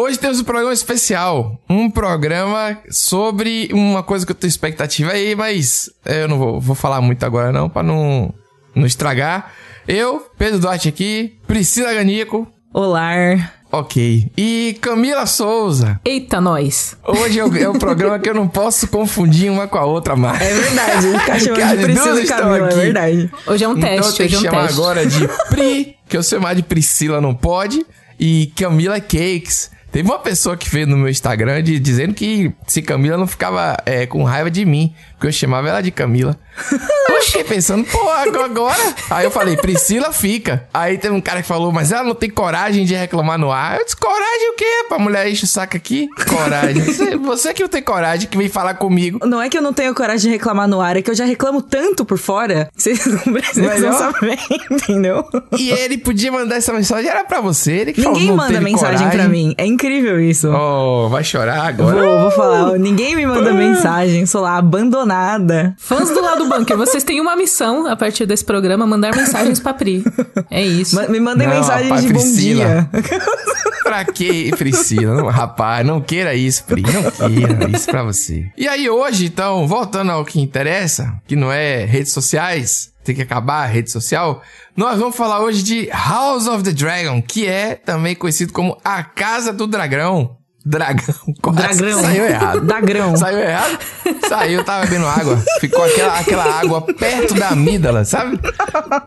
Hoje temos um programa especial. Um programa sobre uma coisa que eu tenho expectativa aí, mas eu não vou, vou falar muito agora não, pra não, não estragar. Eu, Pedro Duarte aqui, Priscila Ganico. Olá. Ok. E Camila Souza. Eita, nós. Hoje é o, é o programa que eu não posso confundir uma com a outra mais. É verdade, ficar chamando de Priscila e Camila, é verdade. Hoje é um Então eu teste, hoje é um chamar teste. agora de Pri, que eu chamar de Priscila não pode, e Camila Cakes. Teve uma pessoa que fez no meu Instagram de, dizendo que se Camila não ficava é, com raiva de mim, porque eu chamava ela de Camila. Eu fiquei pensando, pô, agora. Aí eu falei, Priscila fica. Aí teve um cara que falou, mas ela não tem coragem de reclamar no ar. Eu disse, coragem o quê? Pra mulher enche o saco aqui? Coragem. Você, você que não tem coragem, que vem falar comigo. Não é que eu não tenho coragem de reclamar no ar, é que eu já reclamo tanto por fora. Vocês não precisam saber, entendeu? E ele podia mandar essa mensagem, era pra você. Ele que Ninguém falou, não manda mensagem coragem. pra mim. É incrível isso. Oh, vai chorar agora? Vou, vou falar, ninguém me manda mensagem, sou lá, abandonada. Fãs do lado bunker, vocês têm uma missão a partir desse programa, mandar mensagens pra Pri. É isso. Ma- Me mandem Não, mensagens rapaz, de bom Priscila. dia. Pra que, Priscila? Não, rapaz, não queira isso, Pri. Não queira isso pra você. E aí, hoje, então, voltando ao que interessa, que não é redes sociais, tem que acabar a rede social, nós vamos falar hoje de House of the Dragon, que é também conhecido como a Casa do Dragão. Dragão, quase Dragão. saiu errado. Dagrão. Saiu errado? Saiu, tava bebendo água. Ficou aquela, aquela água perto da amígdala, sabe?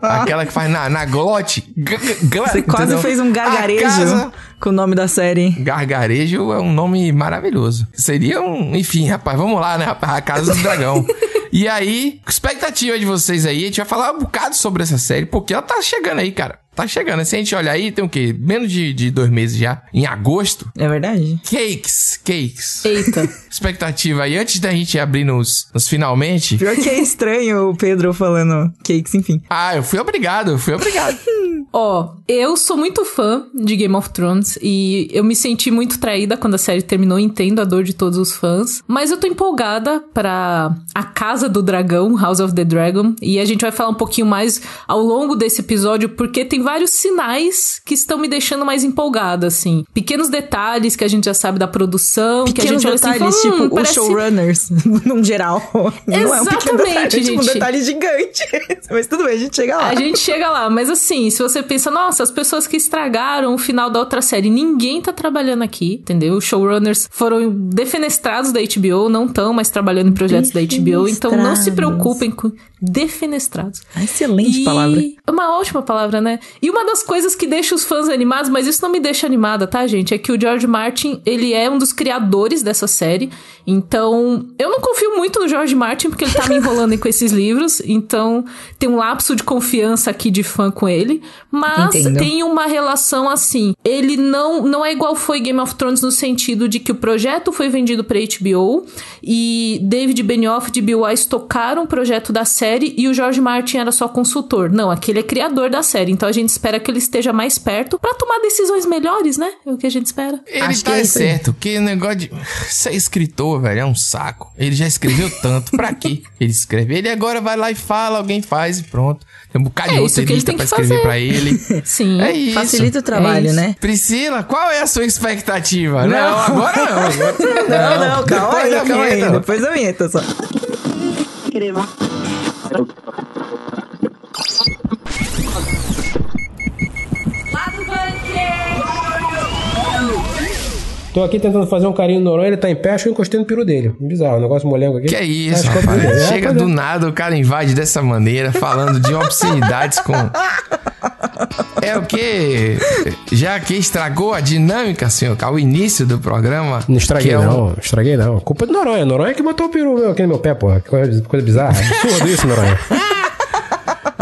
Aquela que faz na, na glote. Você quase entendeu? fez um gargarejo casa- com o nome da série. Gargarejo é um nome maravilhoso. Seria um. Enfim, rapaz, vamos lá, né, rapaz? A Casa do Dragão. E aí, expectativa de vocês aí, a gente vai falar um bocado sobre essa série, porque ela tá chegando aí, cara. Tá chegando. Se a gente olhar aí, tem o quê? Menos de, de dois meses já. Em agosto. É verdade? Cakes, cakes. Eita. Expectativa aí, antes da gente abrir nos, nos finalmente. Pior que é estranho o Pedro falando cakes, enfim. Ah, eu fui obrigado, eu fui obrigado. Ó, eu sou muito fã de Game of Thrones e eu me senti muito traída quando a série terminou, entendo a dor de todos os fãs, mas eu tô empolgada pra A Casa do Dragão, House of the Dragon, e a gente vai falar um pouquinho mais ao longo desse episódio porque tem vários sinais que estão me deixando mais empolgada, assim. Pequenos detalhes que a gente já sabe da produção, que a Pequenos gente olha assim detalhes, fala, hum, tipo, parece... os showrunners, num geral. Não é um pequeno detalhe, é Exatamente, tipo um gente. detalhe gigante. Mas tudo bem, a gente chega lá. A gente chega lá, mas assim, se você pensa, nossa, as pessoas que estragaram o final da outra série, ninguém tá trabalhando aqui, entendeu? Os showrunners foram defenestrados da HBO, não estão mais trabalhando em projetos da HBO, então não se preocupem com defenestrados. Ah, Excelente E- palavra. Uma ótima palavra, né? E uma das coisas que deixa os fãs animados, mas isso não me deixa animada, tá, gente? É que o George Martin, ele é um dos criadores dessa série. Então, eu não confio muito no George Martin, porque ele tá me enrolando com esses livros. Então, tem um lapso de confiança aqui de fã com ele. Mas Entendo. tem uma relação assim. Ele não, não é igual foi Game of Thrones no sentido de que o projeto foi vendido pra HBO e David Benioff e Bill Weiss tocaram o projeto da série e o George Martin era só consultor. Não, aquele é criador da série. Então a gente espera que ele esteja mais perto pra tomar decisões melhores, né? É o que a gente espera. Ele Acho tá que é certo, porque o negócio de ser escritor, velho, é um saco. Ele já escreveu tanto, pra quê? Ele escreve, ele agora vai lá e fala, alguém faz e pronto. Tem um bocado É de que roteirista pra que escrever fazer. pra ele. Sim. É isso. Facilita o trabalho, isso. né? Priscila, qual é a sua expectativa? Não, agora não. Agora Não, não, calma Depois aí, calma aí. Depois da vinheta só. Tô aqui tentando fazer um carinho no Noronha, ele tá em pé, acho que eu encostei no peru dele. Bizarro, um negócio molengo aqui. Que é isso, é rapaz. É, Chega do é. nada, o cara invade dessa maneira, falando de obscenidades com. É o que? Já que estragou a dinâmica, senhor, o início do programa. Não estraguei, é um- não. Estraguei, não. Culpa do Noronha. Noronha que botou o peru meu aqui no meu pé, porra. Que coisa, coisa bizarra. Absurdo isso, Noronha.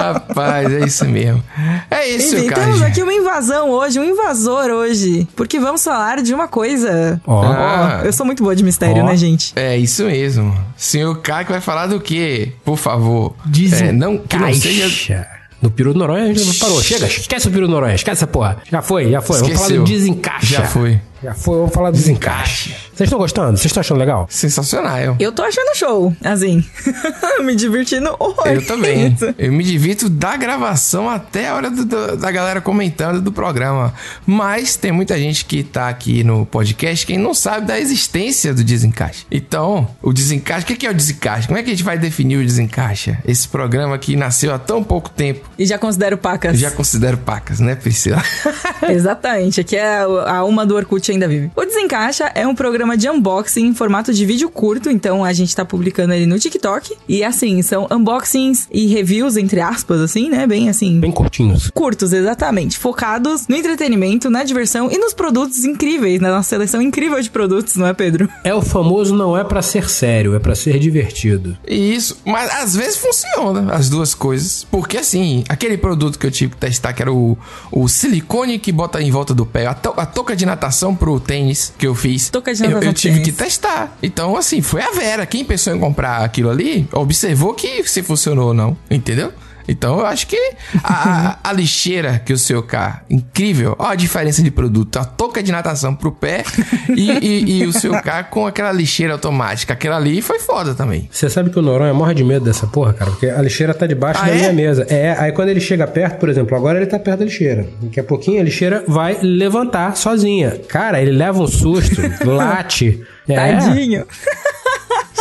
Rapaz, é isso mesmo. É isso, Enfim, cara. temos aqui uma invasão hoje, um invasor hoje. Porque vamos falar de uma coisa. Ó. Ah. Ó, eu sou muito boa de mistério, Ó. né, gente? É isso mesmo. Senhor K que vai falar do quê? Por favor. É, não, que não seja. No peru do Noronha a gente parou. Chega, esquece o peru do Noronha. Esquece essa porra. Já foi, já foi. Vamos falar Esqueceu. do desencaixa. Já foi. Já foi, vamos falar do desencaixe. Vocês estão gostando? Vocês estão achando legal? Sensacional. Eu tô achando show, assim. me divertindo horrores. Eu também. Eu me divirto da gravação até a hora do- do- da galera comentando do programa. Mas tem muita gente que tá aqui no podcast que não sabe da existência do desencaixe. Então, o desencaixe, o que que é o desencaixe? Como é que a gente vai definir o desencaixe? Esse programa que nasceu há tão pouco tempo. E já considero pacas. Eu já considero pacas, né, Priscila? Exatamente, aqui é a uma do Orkut ainda vive. O Desencaixa é um programa de unboxing em formato de vídeo curto, então a gente tá publicando ele no TikTok. E assim, são unboxings e reviews, entre aspas, assim, né? Bem assim. Bem curtinhos. Curtos, exatamente. Focados no entretenimento, na diversão e nos produtos incríveis, na nossa seleção incrível de produtos, não é, Pedro? É o famoso não é pra ser sério, é pra ser divertido. Isso, mas às vezes funciona as duas coisas. Porque assim, aquele produto que eu tive que testar, que era o, o silicone que bota em volta do pé, a, to- a touca de natação pro tênis que eu fiz. De eu- eu, tive tênis. que testar. Então, assim, foi a Vera. Quem pensou em comprar aquilo ali, observou que se funcionou ou não. Entendeu? Então eu acho que a, a- a lixeira que o seu K, incrível, ó a diferença de produto, a touca de natação pro pé e, e- e o seu K com aquela lixeira automática. Aquela ali foi foda também. Você sabe que o Noronha morre de medo dessa porra, cara? Porque a lixeira tá debaixo Ah, da é? minha mesa. É, aí quando ele chega perto, por exemplo, agora ele tá perto da lixeira. Daqui a pouquinho a lixeira vai levantar sozinha. Cara, ele leva um susto, late. É, Tadinho.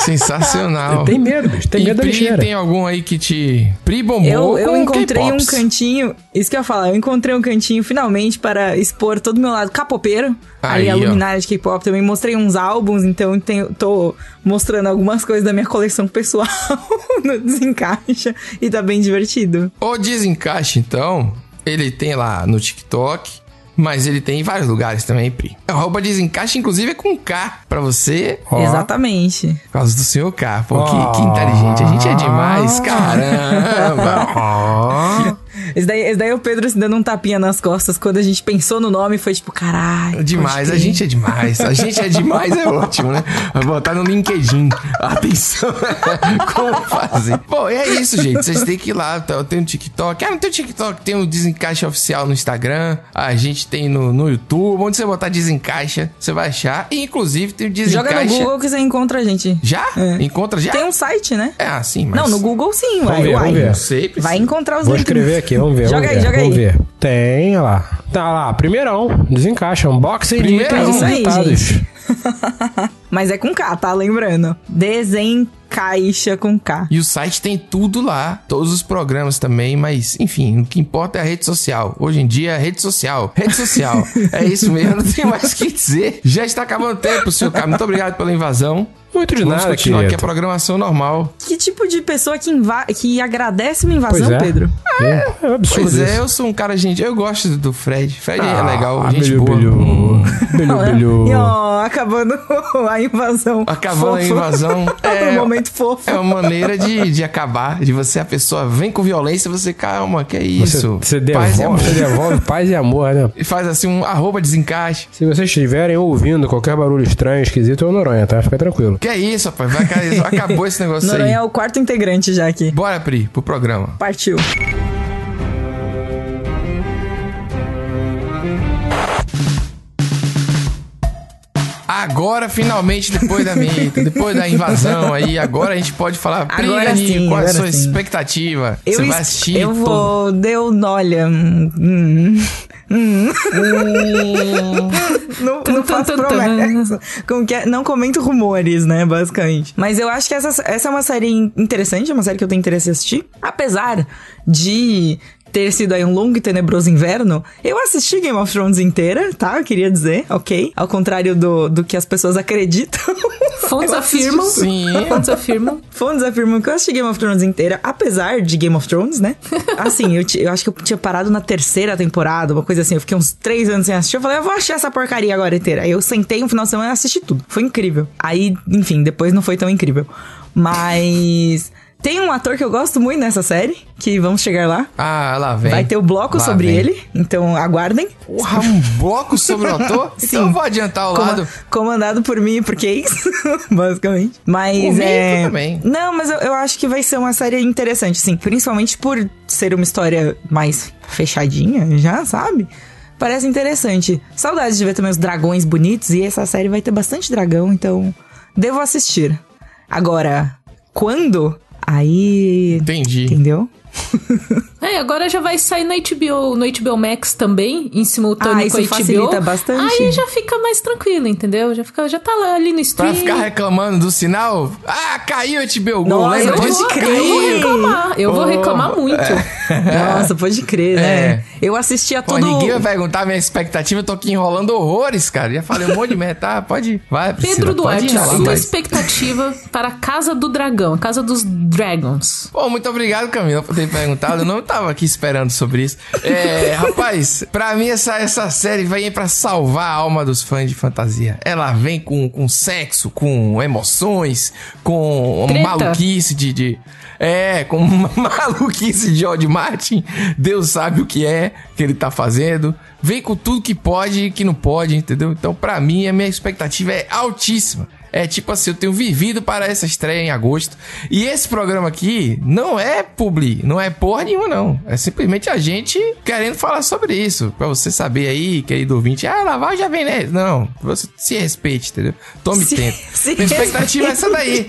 Sensacional. Tem medo, bicho. Tem E medo da Pri, lixeira. tem algum aí que te. Pri bombou Eu, eu com encontrei um cantinho, isso que eu ia falar, eu encontrei um cantinho finalmente para expor todo o meu lado capopeiro. Aí, ali a ó. luminária de K-pop também mostrei uns álbuns, então tenho, tô mostrando algumas coisas da minha coleção pessoal no Desencaixa e tá bem divertido. O Desencaixe, então, ele tem lá no TikTok, mas ele tem em vários lugares também, Pri. A roupa Desencaixe, inclusive, é com K pra você, Ó. Exatamente. por causa do senhor K. Pô, que, Ó. que inteligente. A gente é demais, caramba. Esse daí, esse daí é o Pedro se dando um tapinha nas costas quando a gente pensou no nome foi tipo, caralho. Demais, a gente é demais. A gente é demais, é ótimo, né? Vai botar no LinkedIn. Atenção. Como fazer? Bom, é isso, gente. Vocês têm que ir lá. tá? Eu tenho o TikTok. Ah, não tem o TikTok. Tem o Desencaixa Oficial no Instagram. A gente tem no, no YouTube. Onde você botar Desencaixa, você vai achar. E, inclusive, tem o Joga Desencaixa. no Google que você encontra a gente. Já? É. Encontra já? Tem um site, né? É, assim, mas... Não, no Google sim, Vamos ver, vamos ver. Priscila. Vai encontrar os Vou links. escrever aqui, vamos ver. Joga vamos aí, ver, joga vamos aí. ver. Tem, olha lá. Tá lá, primeirão. Desencaixa. Unboxing de Primeirão. itens aí, inusitados. gente. Mas é com K, tá? Lembrando. Desencaixa com K. E o site tem tudo lá, todos os programas também, mas enfim, o que importa é a rede social. Hoje em dia é rede social. Rede social. é isso mesmo, não tem mais o que dizer. Já está acabando o tempo, senhor K. Muito obrigado pela invasão. Muito de Vamos nada, continuar aqui a programação normal. Que tipo de pessoa que, inva que agradece uma invasão, Pois é. Pedro? É, é um absurdo Pois é, isso. eu sou um cara, gente. Eu gosto do Fred. Fred é Ah, legal, gente bilhu, boa. bilhu. Bilhu, bilhu. E ó, acabando a invasão. Acabando a Fofo. invasão. É, um momento fofo. É uma maneira de, de acabar, de você, a pessoa vem com violência, você, calma, que é Você, isso? você Paz e amor. devolve, você devolve paz e amor, né? E faz assim um arroba desencaixe. Se vocês estiverem ouvindo qualquer barulho estranho, esquisito, é o Noronha, tá? Fica tranquilo. Que é isso, rapaz? Vai. Acabou esse negócio Noronha aí. é o quarto integrante já aqui. Bora, Pri, pro programa. Partiu. Agora, finalmente, depois da vinheta, depois da invasão aí, agora a gente pode falar. Pri, Agora Aninho, sim, qual é a sua sim. expectativa? Eu, Você vai assistir? eu todo- vou. Deu. Olha. hum, hum, hum. não, não faço promessa. Como que é? Não comento rumores, né? Basicamente. Mas eu acho que essa, essa é uma série interessante, é uma série que eu tenho interesse em assistir. Apesar de ter sido aí um longo e tenebroso inverno, eu assisti Game of Thrones inteira, tá? Eu queria dizer, ok? Ao contrário do, do que as pessoas acreditam. Fontes afirmam. sim. Fontes afirmam. Fontes afirmam que eu assisti Game of Thrones inteira, apesar de Game of Thrones, né? Assim, eu, eu acho que eu tinha parado na terceira temporada, uma coisa assim. Eu fiquei uns três anos sem assistir. Eu falei, eu vou achar essa porcaria agora inteira. Aí eu sentei um final de semana e assisti tudo. Foi incrível. Aí, enfim, depois não foi tão incrível. Mas. Tem um ator que eu gosto muito nessa série, que vamos chegar lá. Ah, lá vem. Vai ter o bloco Lá sobre vem. ele, então aguardem. Porra, um bloco sobre o ator? Então eu vou adiantar ao Coma- lado. comandado por mim e por Case, basicamente. Mas Por é. bem. Não, mas eu, eu acho que vai ser uma série interessante, sim. Principalmente por ser uma história mais fechadinha, já, sabe? Parece interessante. Saudades de ver também os dragões bonitos e essa série vai ter bastante dragão, então devo assistir. Agora, quando? Aí. Entendi. Entendeu? É, agora já vai sair no HBO, no HBO Max também, em simultâneo Ah, isso com a HBO. facilita bastante. Aí já fica mais tranquilo, entendeu? Já, fica, já tá lá ali no Pra stream. ficar reclamando do sinal, ah, caiu o HBO Go, Nossa, lembra pode disso? crer. Eu vou reclamar, eu vou Pô, reclamar muito. Nossa, pode crer, né? É. Eu assistia Pô, tudo. ninguém vai perguntar a minha expectativa, eu tô aqui enrolando horrores, cara. Já falei um monte de merda, tá? Pode ir. Vai, Priscila, Pedro Duarte, sua mais. expectativa para a Casa do Dragão, a Casa dos Dragons. Pô, muito obrigado, Camila, por ter perguntado. Eu não tava aqui esperando sobre isso. É, rapaz, pra mim essa, essa série vem pra salvar a alma dos fãs de fantasia. Ela vem com, com sexo, com emoções, com Treta. maluquice de, de- É, com uma maluquice de George Martin. Deus sabe o que é que ele tá fazendo. Vem com tudo que pode e que não pode, entendeu? Então, pra mim, a minha expectativa é altíssima. É tipo assim, eu tenho vivido para essa estreia em agosto. E esse programa aqui não é publi, não é porra nenhuma, não. É simplesmente a gente querendo falar sobre isso. Pra você saber aí, querido ouvinte, ah, lavar já vem, né? Não, você se respeite, entendeu? Tome Se- tempo. se minha expectativa é essa daí.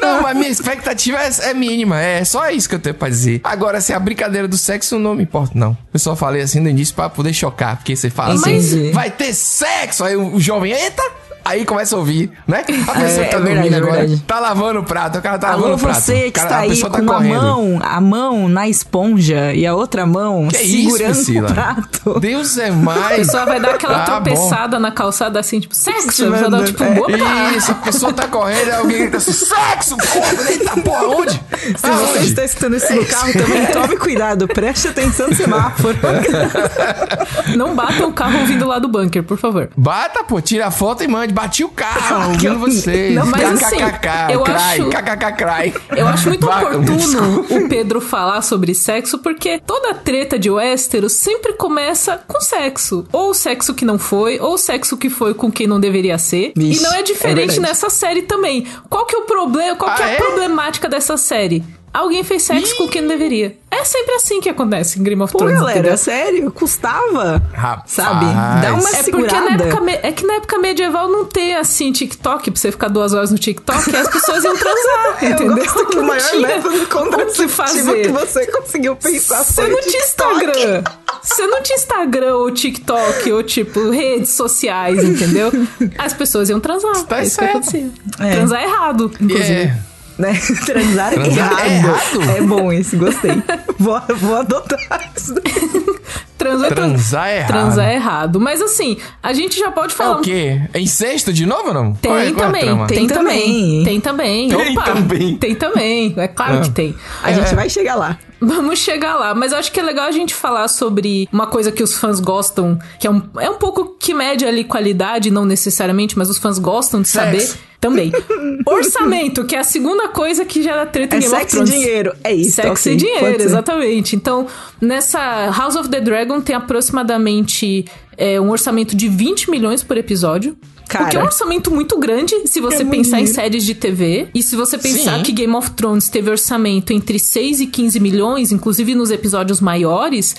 Não, mas minha expectativa é, é mínima. É só isso que eu tenho pra dizer. Agora, se a brincadeira do sexo não me importa, não. Eu só falei assim no início pra poder chocar, porque você fala assim, Entendi. vai ter sexo. Aí o jovem, eita! Aí começa a ouvir, né? A pessoa É, que tá é dormindo verdade, é agora, verdade. tá lavando o prato, o cara tá Alô, lavando o prato. você O que cara- está a aí pessoa com tá a correndo. mão, a mão na esponja e a outra mão Que isso, segurando Priscila? o prato. Deus é A mais. pessoa vai dar aquela Ah, tropeçada na calçada assim, tipo, sexo. A pessoa dá tipo, é. opa! Isso, a pessoa tá correndo e alguém grita assim, sexo, porra, eita porra, onde? Se você está escutando isso no carro também, tome cuidado, preste atenção no semáforo. Não batam o carro ouvindo lá do bunker, por favor. Bata, pô, tira a foto e mande. Bati o carro, ouvindo vocês. Não, mas assim, eu acho- cry. Eu acho muito oportuno o Pedro falar sobre sexo, porque toda treta de Westeros sempre começa com sexo. Ou sexo que não foi, ou sexo que foi com quem não deveria ser. Vixe, e não é é diferente verdade. nessa série também. Qual que é o problema? Qual que Ah, é a é? problemática dessa série? Alguém fez sexo com quem não deveria. É sempre assim que acontece em Game of Pô, Thrones. galera, entendeu? sério, custava. Rapaz. Sabe? Dá uma É porque segurada. na época, é que na época medieval não tem assim TikTok pra você ficar duas horas no TikTok e as pessoas iam transar, Eu entendeu? gosto que o maior método o que contraceptivo fazer. que você conseguiu pensar Você não tinha. Instagram. Você não tinha Instagram ou TikTok ou tipo redes sociais, entendeu? As pessoas iam transar. Tá é isso que certo. acontecia. É. Transar errado, inclusive. É. Né? Transar, Transar errado. é errado? É bom esse, gostei. vou, vou adotar isso. Transar, Transar é errado. Transar é errado. Mas assim, a gente já pode É falar. o quê? É incesto de novo ou não? Tem Qual é- é também, trama? tem, Tem também, também. tem também. Tem também. Tem também, é claro Ah. que tem. A gente vai chegar lá. Vamos chegar lá, mas eu acho que é legal a gente falar sobre uma coisa que os fãs gostam, que é um, é um pouco que mede ali qualidade, não necessariamente, mas os fãs gostam de saber também. Orçamento, que é a segunda coisa que já treta em É Game of sexo e Thrones. dinheiro. É isso. Sexo ok, e dinheiro, exatamente. Então, nessa House of the Dragon tem aproximadamente é, um orçamento de 20 milhões por episódio. Cara. o que é um orçamento muito grande se você É pensar em séries de TV. E se você pensar Sim. que Game of Thrones teve orçamento entre 6 e 15 milhões, inclusive nos episódios maiores.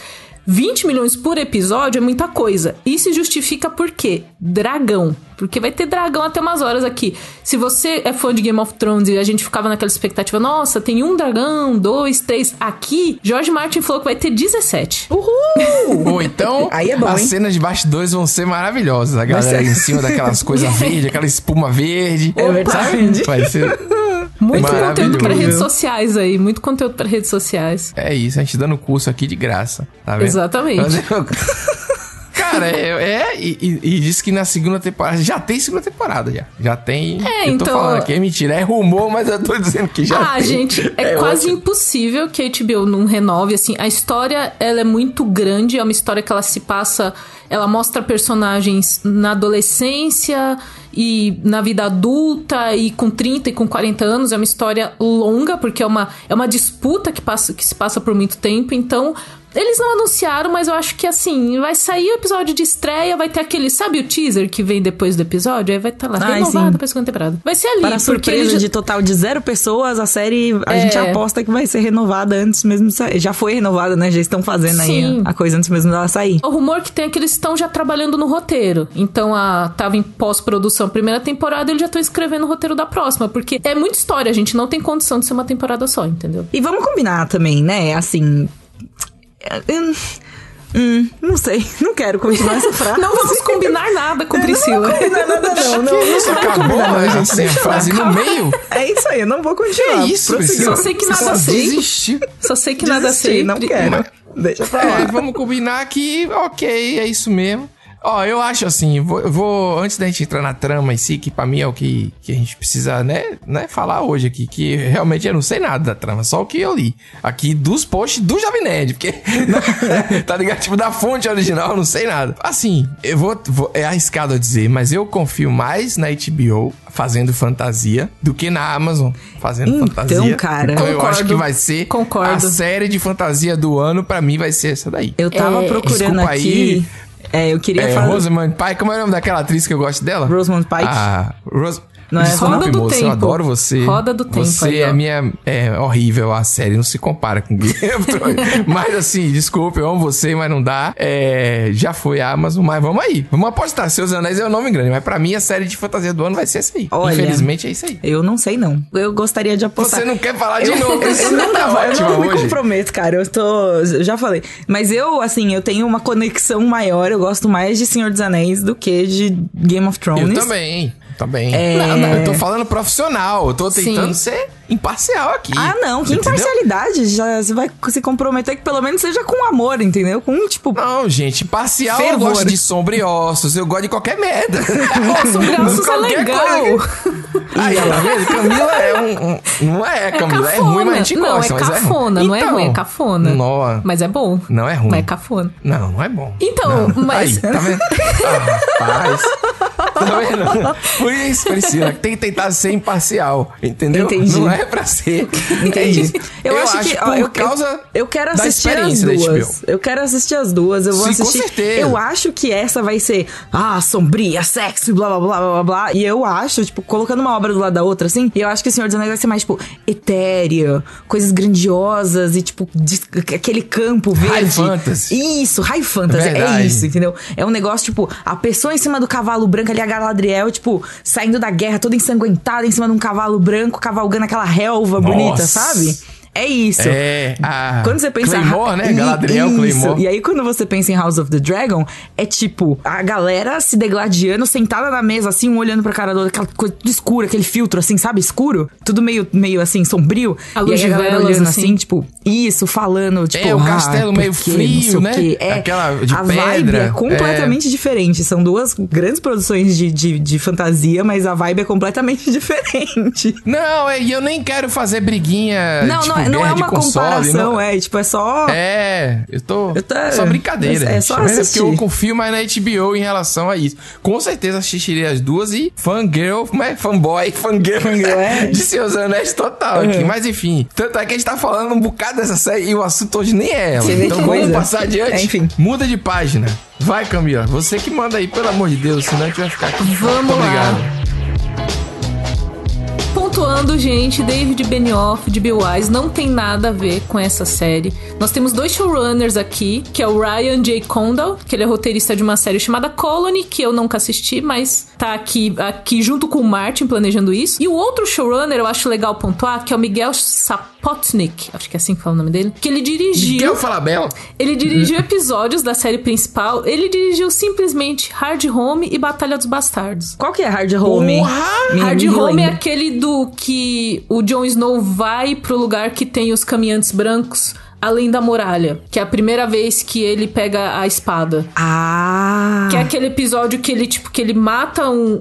20 milhões por episódio é muita coisa. E se justifica por quê? Dragão. Porque vai ter dragão até umas horas aqui. Se você é fã de Game of Thrones e a gente ficava naquela expectativa, nossa, tem um dragão, dois, três. Aqui, George Martin falou que vai ter 17. Uhul! Ou então, Aí é bom, as hein? cenas de bastidores vão ser maravilhosas. A galera ser. em cima daquelas coisas verdes, aquela espuma verde. É verdade. Vai ser... Muito Maravilhoso. conteúdo para redes sociais aí, muito conteúdo para redes sociais. É isso, a gente dando curso aqui de graça. Tá vendo? Exatamente. Cara, é, é e, e, disse que na segunda temporada. Já tem segunda temporada, já. Já tem. É, eu tô então- falando aqui, é mentira. É rumor, mas eu tô dizendo que já ah, tem. gente, é, quase ótimo. impossível que a HBO não renove, assim, a história, ela é muito grande, é uma história que ela se passa, ela mostra personagens na adolescência e na vida adulta e com 30 e com 40 anos, é uma história longa, porque é uma, é uma disputa que, passa, que se passa por muito tempo, então Eles não anunciaram, mas eu acho que assim, vai sair o episódio de estreia, vai ter aquele, sabe o teaser que vem depois do episódio? Aí vai estar tá lá, Ai, renovado sim. pra segunda temporada. Vai ser ali, Para surpresa já- de total de zero pessoas, a série a É. gente aposta que vai ser renovada antes mesmo de sair. Já foi renovada, né? Já estão fazendo Sim. aí a coisa antes mesmo dela sair. O rumor que tem é que eles estão já trabalhando no roteiro. Então, a tava em pós-produção a primeira temporada, eles já estão escrevendo o roteiro da próxima. Porque é muita história, a gente não tem condição de ser uma temporada só, entendeu? E vamos combinar também, né? Assim. Eu- Hum, não sei, não quero continuar essa frase. Não vamos combinar nada com Priscila. Não, não, nada, não, não. Vai acabou, não, gente. a Deixa eu- frase no meio? É isso aí, eu não vou continuar. Que isso. Priscila? Só sei que nada sei. Desistiu. Só sei que nada sei. não quero. Deixa pra lá. É, vamos combinar que, ok, é isso mesmo. Ó, eu acho assim, vou, eu vou antes da gente entrar na trama em si, que pra mim é o que, que a gente precisa, né, né, falar hoje aqui, que realmente eu não sei nada da trama, só o que eu li. Aqui dos posts do Jovem Nerd, porque, tá ligado? Tipo, da fonte original, eu não sei nada. Assim, eu vou, vou- é arriscado a dizer, mas eu confio mais na HBO fazendo fantasia do que na Amazon fazendo Então, fantasia. cara. Então eu acho Concordo. que vai ser Concordo. a série de fantasia do ano, pra mim vai ser essa daí. Eu tava É, procurando desculpa aqui. aí. É, eu queria É, falar. Rosamund Pike, como é o nome daquela atriz que eu gosto dela? Rosamund Pike? Ah, Rose... Não é Roda do moça, Tempo. eu adoro você. Roda do Tempo Você aí, ó. é minha... É horrível a série, não se compara com Game of Thrones. Mas assim, desculpe, eu amo você, mas não dá. É, já foi a Amazon, mas vamos aí. Vamos apostar. Seus Anéis é o nome grande, mas pra mim a série de fantasia do ano vai ser essa aí. Olha, Infelizmente é isso aí. Eu não sei, não. Eu gostaria de apostar. Você não quer falar de Eu, novo. eu, eu não, tá tava- eu não me hoje. comprometo, cara. Eu tô. Eu já falei. Mas eu, assim, eu tenho uma conexão maior. Eu gosto mais de Senhor dos Anéis do que de Game of Thrones. Eu também, também. É. Não, não, eu tô falando profissional, eu tô tentando Sim. ser imparcial aqui. Ah, não, que Entendeu? imparcialidade. Já, você vai se comprometer que pelo menos seja com amor, entendeu? Com, tipo. Não, gente, parcial eu Fervor. gosto de sombra e ossos, eu gosto de qualquer merda. Sombra e ossos é legal. Aí, tá vendo? Camila é um, um- Não é, Camila, é, ruim, mas a gente não, gosta. é mas cafona, não é Então, ruim, é cafona. Nó, Mas é bom. Não é ruim. Mas é cafona. Não, não é bom. Então, Não. mas- Aí, tá vendo? Ah, rapaz. Tá? Por isso, Priscila, tem que tentar ser imparcial, entendeu? Entendi. Não é pra ser. Entendi. É isso. Eu, acho, que ó, por eu, causa eu, eu quero assistir as duas. Eu quero assistir as duas. Eu vou Sim, com assistir. certeza. Eu acho que essa vai ser ah, sombria, sexy, blá blá blá blá blá. E eu acho, tipo, colocando uma obra do lado da outra, assim, eu acho que o Senhor dos Anéis vai ser mais, tipo, etérea, coisas grandiosas e, tipo, aquele campo verde. High fantasy. Isso, high fantasy. É Verdade. isso, entendeu? É um negócio, tipo, a pessoa em cima do cavalo branco ali, Galadriel, tipo, saindo da guerra toda ensanguentada em cima de um cavalo branco, cavalgando aquela relva bonita, Nossa. sabe? É isso. É, a Quando você pensa Claymore, né? Galadriel, isso. Claymore. E aí quando você pensa em House of the Dragon, é tipo a galera se degladiando, sentada na mesa assim, um olhando pra cara do outro, aquela coisa tudo escura, aquele filtro assim, sabe, escuro, tudo meio meio assim sombrio. A e luz aí de a galera velas, olhando assim. assim, tipo, isso, falando, tipo, É, o ah, castelo por meio quê, frio, né? quê. É, Aquela de a vibe pedra, é completamente diferente. São duas grandes produções de, de, de fantasia, mas a vibe é completamente diferente. Não, é, e eu nem quero fazer briguinha. Não, tipo, não, é- não é uma console, comparação, não- é, tipo, é só. É, eu tô. Eu tô- é só brincadeira. é gente. só Mas assistir. porque eu confio mais na HBO em relação a isso. Com certeza assistiria as duas e fangirl, como é? Fanboy, fangirl. Fangirl, é. De seus anéis total aqui. Uhum. Mas enfim. Tanto é que a gente tá falando um bocado dessa série e o assunto hoje nem é ela. Vê Então vamos coisa. passar adiante. É, enfim. Muda de página. Vai, Camila. Você que manda aí, pelo amor de Deus, senão a gente vai ficar aqui. Vamos lá. Obrigado. Pontuando, gente, David Benioff de Bill Wise não tem nada a ver com essa série. Nós temos dois showrunners aqui, que é o Ryan J. Condal, que ele é roteirista de uma série chamada Colony, que eu nunca assisti, mas tá aqui, aqui junto com o Martin planejando isso. E o outro showrunner, eu acho legal pontuar, que é o Miguel Sapotnik, acho que é assim que fala o nome dele, que ele dirigiu... Miguel Falabella. Ele dirigiu episódios da série principal, ele dirigiu simplesmente Hard Home e Batalha dos Bastardos. Qual que é Hard Home? Hard me Home é aquele do que o Jon Snow vai pro lugar que tem os caminhantes brancos além da muralha, que é a primeira vez que ele pega a espada. Ah. Que é aquele episódio que ele, tipo, que ele mata um,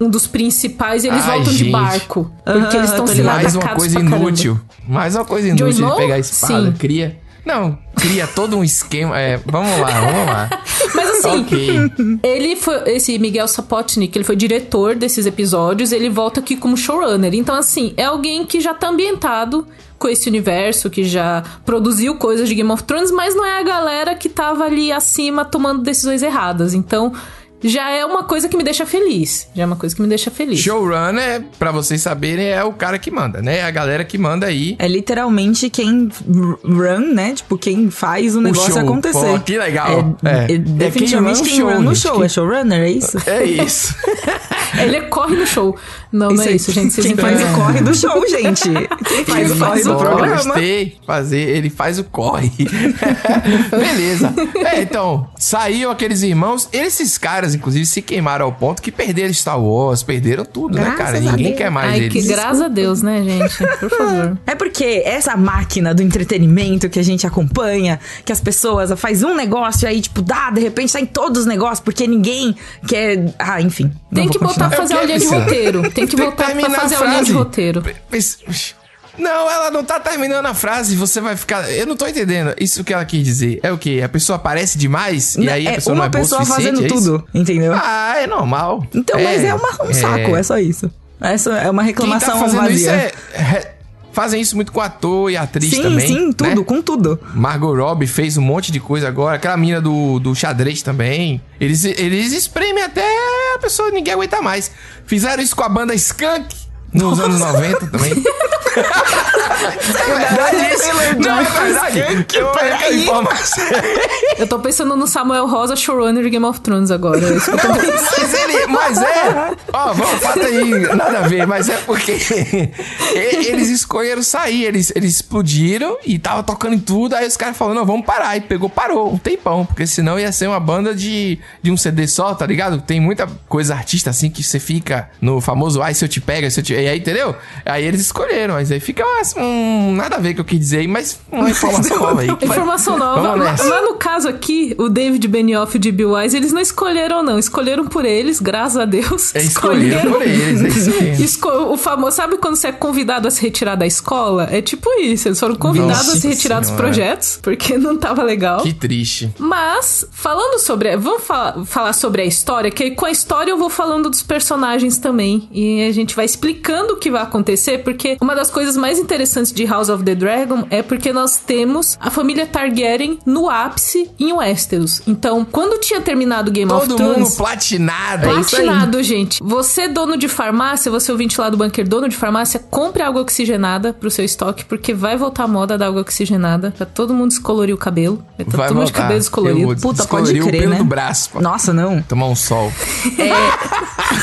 um, um dos principais e eles Ai, voltam de gente. barco. Aham, Porque eles estão tô sendo. Mais uma coisa inútil. Mais uma coisa inútil de Snow? pegar a espada. Sim. Cria. Não, cria todo um esquema. É, vamos lá, vamos lá. Mas assim, Ok. ele foi. Esse Miguel Sapotnik, ele foi diretor desses episódios, ele volta aqui como showrunner. Então, assim, é alguém que já tá ambientado com esse universo, que já produziu coisas de Game of Thrones, mas não é a galera que tava ali acima tomando decisões erradas. Então, já é uma coisa que me deixa feliz. Já é uma coisa que me deixa feliz. Showrunner, pra vocês saberem, é o cara que manda, né? É a galera que manda aí. É literalmente quem run, né? Tipo, quem faz o negócio show. acontecer. Pô, que legal. É, É. é definitivamente É quem, quem run o run no show, show. gente. É showrunner, é isso? É isso. Ele corre no show. Não, não é isso, gente. Vocês Quem faz o corre do show, gente. Quem faz Ele o corre do o programa. Gostei. Fazer, ele faz o corre. Beleza. É, então, saiu aqueles irmãos. Esses caras, inclusive, se queimaram ao ponto que perderam Star Wars, perderam tudo, né, Graças cara? a Ninguém quer mais Ai, eles. que graças a Deus, né, gente? Por favor. É porque essa máquina do entretenimento que a gente acompanha, que as pessoas faz um negócio e aí, tipo, dá, de repente tá em todos os negócios, porque ninguém quer. Ah, enfim. Tem que voltar a fazer É a o que linha de precisa. roteiro. Tem que voltar pra terminar fazer a a linha de roteiro. Não, ela não tá terminando a frase, você vai ficar. Eu não tô entendendo. Isso que ela quis dizer. É o quê? A pessoa aparece demais e aí a é pessoa uma não é boa o pessoa fazendo é tudo, entendeu? Ah, é normal. então, mas é uma- um saco, é só isso. Essa é uma Quem tá reclamação fazendo vazia. isso é. é- Fazem isso muito com ator e atriz sim, também. sim, tudo, né? com tudo. Margot Robbie fez um monte de coisa agora. Aquela mina do, do xadrez também. Eles, eles espremem até a pessoa ninguém aguenta mais. Fizeram isso com a banda Skunk nos anos 90 também. é verdade isso. Não, verdade. Eu tô pensando no Samuel Rosa, showrunner de Game of Thrones agora. É isso que eu tô pensando. Mas ele. Mas é. Ó, vamos, fato aí, nada a ver, mas é porque eles escolheram sair, eles, eles explodiram e tava tocando em tudo, aí os caras falaram, não, vamos parar. E pegou, parou um tempão, porque senão ia ser uma banda de, de um CD só, tá ligado? Tem muita coisa artista assim que você fica no famoso, ai, se eu te pego, se eu te. E aí, entendeu? Aí eles escolheram, mas aí fica um, nada a ver que eu quis dizer aí, mas uma informação nova aí. Informação nova. Vamos Mas, no caso aqui, o David Benioff e o D.B. Wise, eles não escolheram, não. Escolheram por eles, graças a Deus. É, escolheram por eles, é isso mesmo. Esco- o famoso, sabe quando você é convidado a se retirar da escola? É tipo isso. Eles foram convidados Nossa a se retirar dos projetos, porque não tava legal. Que triste. Mas, falando sobre. Vamos fa- falar sobre a história, que com a história eu vou falando dos personagens também. E a gente vai explicando o que vai acontecer, porque uma das coisas mais interessantes de House of the Dragon é porque nós temos a família Targaryen no ápice em Westeros. Então, quando tinha terminado Game of Todo Thrones. mundo platinado. É isso aí. Platinado, gente. Você, dono de farmácia, você ouvinte lá do bunker, dono de farmácia, compre água oxigenada pro seu estoque, porque vai voltar a moda da água oxigenada. Pra todo mundo descolorir o cabelo. Vai tá Vai todo mundo de cabelo descolorido. Puta, descolorir pode o crer, pelo né? do braço. pra Nossa, não. Tomar um sol.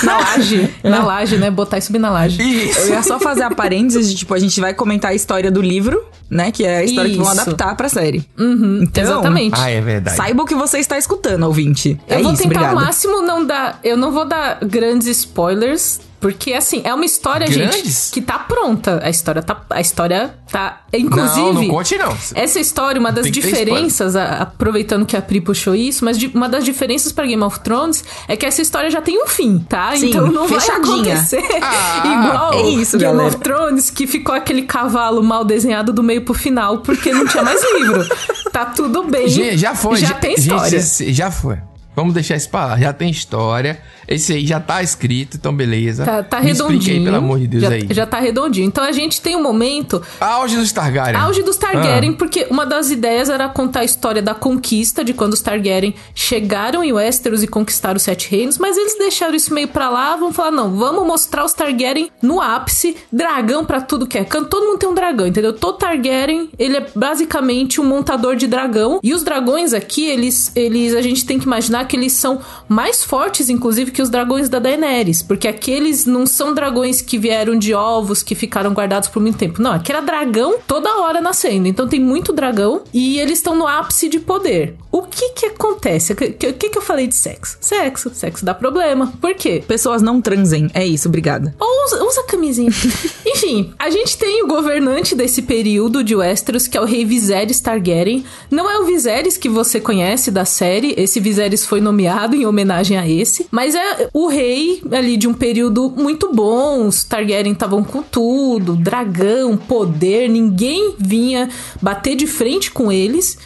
Na laje. na laje, né? Botar isso bem na laje. Isso. Eu ia só fazer a parênteses de, tipo, a gente vai comentar a história do livro, né? Que é a história que vão Isso. adaptar pra série. Uhum, Então, exatamente. Ah, é verdade. Saiba o que você está escutando, ouvinte. Eu é vou isso, tentar obrigada. ao máximo não dar. Eu não vou dar grandes spoilers. Porque, assim, é uma história, gente, Grandes? que tá pronta. A história tá. A história tá. Inclusive. Não, não conte não. Essa história, uma das diferenças, a- aproveitando que a Pri puxou isso, mas de- uma das diferenças pra Game of Thrones é que essa história já tem um fim, tá? Sim, então não fechadinha. vai acontecer Ah, igual é isso, Game galera. of Thrones, que ficou aquele cavalo mal desenhado do meio pro final, porque não tinha mais livro. Tá tudo bem. Gente, já foi. Já gente, tem história. Gente, já foi. Vamos deixar isso pra lá. Já tem história. Esse aí já tá escrito, então beleza. Tá, tá redondinho. aí, pelo amor de Deus já, aí. já tá redondinho. Então a gente tem um momento Auge dos Targaryen. Auge dos Targaryen, Ah. porque uma das ideias era contar a história da conquista, de quando os Targaryen chegaram em Westeros e conquistaram os Sete Reinos, mas eles deixaram isso meio pra lá, vão falar, não, vamos mostrar os Targaryen no ápice, dragão pra tudo que é canto, todo mundo tem um dragão, entendeu? Todo Targaryen, ele é basicamente um montador de dragão, e os dragões aqui, eles, eles, a gente tem que imaginar que eles são mais fortes, inclusive, que os dragões da Daenerys, porque aqueles não são dragões que vieram de ovos, que ficaram guardados por muito tempo, não, aqui era dragão toda hora nascendo, então tem muito dragão, e eles estão no ápice de poder. O que que acontece? O que, que, que eu falei de sexo? Sexo, sexo dá problema. Por quê? Pessoas não transem. É isso, obrigada. Ou usa, usa camisinha. Enfim, a gente tem o governante desse período de Westeros, que é o rei Viserys Targaryen. Não é o Viserys que você conhece da série, esse Viserys foi nomeado em homenagem a esse, mas é o rei ali de um período muito bom. Os Targaryen estavam com tudo, dragão, poder, ninguém vinha bater de frente com eles.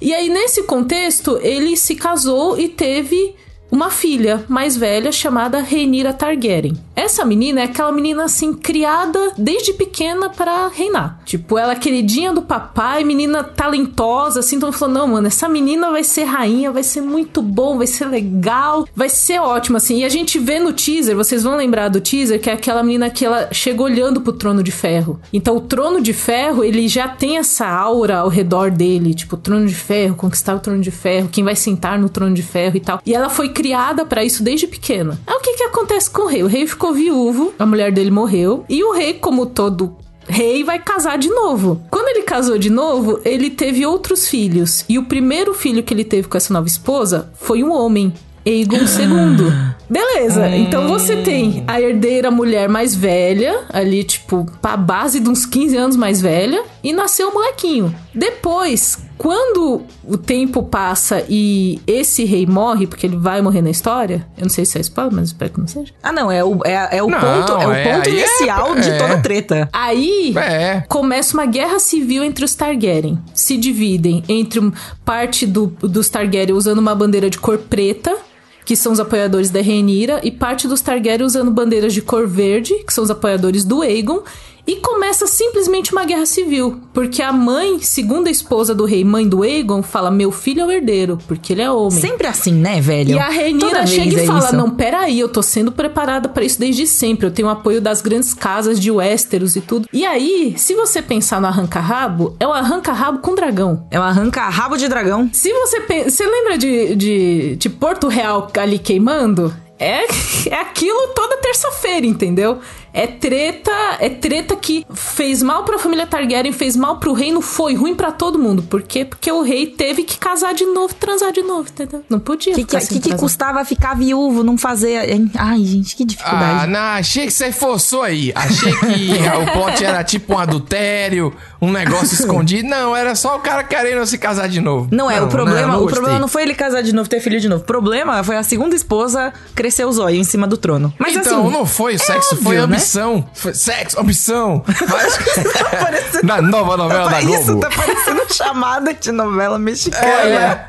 E aí, nesse contexto, ele se casou e teve uma filha mais velha chamada Rhaenyra Targaryen. Essa menina é aquela menina assim criada desde pequena para reinar. Tipo, ela é queridinha do papai, menina talentosa, assim, então falou: "Não, mano, essa menina vai ser rainha, vai ser muito bom, vai ser legal, vai ser ótimo assim". E a gente vê no teaser, vocês vão lembrar do teaser que é aquela menina que ela chega olhando pro trono de ferro. Então, o trono de ferro, ele já tem essa aura ao redor dele, tipo, trono de ferro, conquistar o trono de ferro, quem vai sentar no trono de ferro e tal. E ela foi criada para isso desde pequena. Aí o que que acontece com o rei? O rei ficou viúvo, a mulher dele morreu, e o rei, como todo rei, vai casar de novo. Quando ele casou de novo, ele teve outros filhos, e o primeiro filho que ele teve com essa nova esposa foi um homem. Aegon II. Beleza, então você tem a herdeira mulher mais velha, ali, tipo, pra base de uns 15 anos mais velha, e nasceu o molequinho. Depois, quando o tempo passa e esse rei morre, porque ele vai morrer na história, eu não sei se é spoiler, mas espero que não seja. Ah, não, é o, é, é o Não, ponto, é o é, ponto aí é- inicial de é. toda a treta. Aí É. começa uma guerra civil entre os Targaryen. Se dividem entre um- parte do, dos Targaryen usando uma bandeira de cor preta, que são os apoiadores da Rhaenyra, e parte dos Targaryen usando bandeiras de cor verde, que são os apoiadores do Aegon. E começa simplesmente uma guerra civil, porque a mãe, segunda esposa do rei, mãe do Aegon, fala: "Meu filho é o herdeiro, porque ele é homem". Sempre assim, né, velho? E a Renira chega é e fala: isso. Não, peraí, eu tô sendo preparada pra isso desde sempre. Eu tenho o apoio das grandes casas de Westeros e tudo. E aí, se você pensar no arranca-rabo, é o arranca-rabo com dragão. É um arranca-rabo de dragão. Se você. Você lembra de, de, de Porto Real ali queimando? É, é aquilo toda terça-feira, entendeu? É treta, é treta que fez mal pra família Targaryen, fez mal pro reino, foi ruim pra todo mundo. Por quê? Porque o rei teve que casar de novo, transar de novo, entendeu? Não podia O que, que, que, custava ficar viúvo, não fazer. hein? Ai, gente, que Ah, dificuldade. não, achei que você forçou aí. Achei que o plot era tipo um adultério, um negócio escondido. Não, era só o cara querendo se casar de novo. Não é, o problema, não o gostei. problema não foi ele casar de novo, ter filho de novo. O problema foi a segunda esposa crescer os olhos em cima do trono. Mas então, assim, não foi o sexo, óbvio, foi né? ambição. Foi sexo, ambição. Várias coisas. parecendo- Na nova novela da isso Globo. tá parecendo chamada de novela mexicana. É.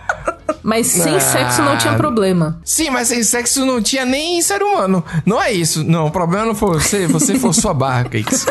Mas sem Ah. sexo não tinha problema. Sim, mas sem sexo não tinha nem ser humano. Não é isso. Não, o problema não foi você. Você forçou a barra, Cakes.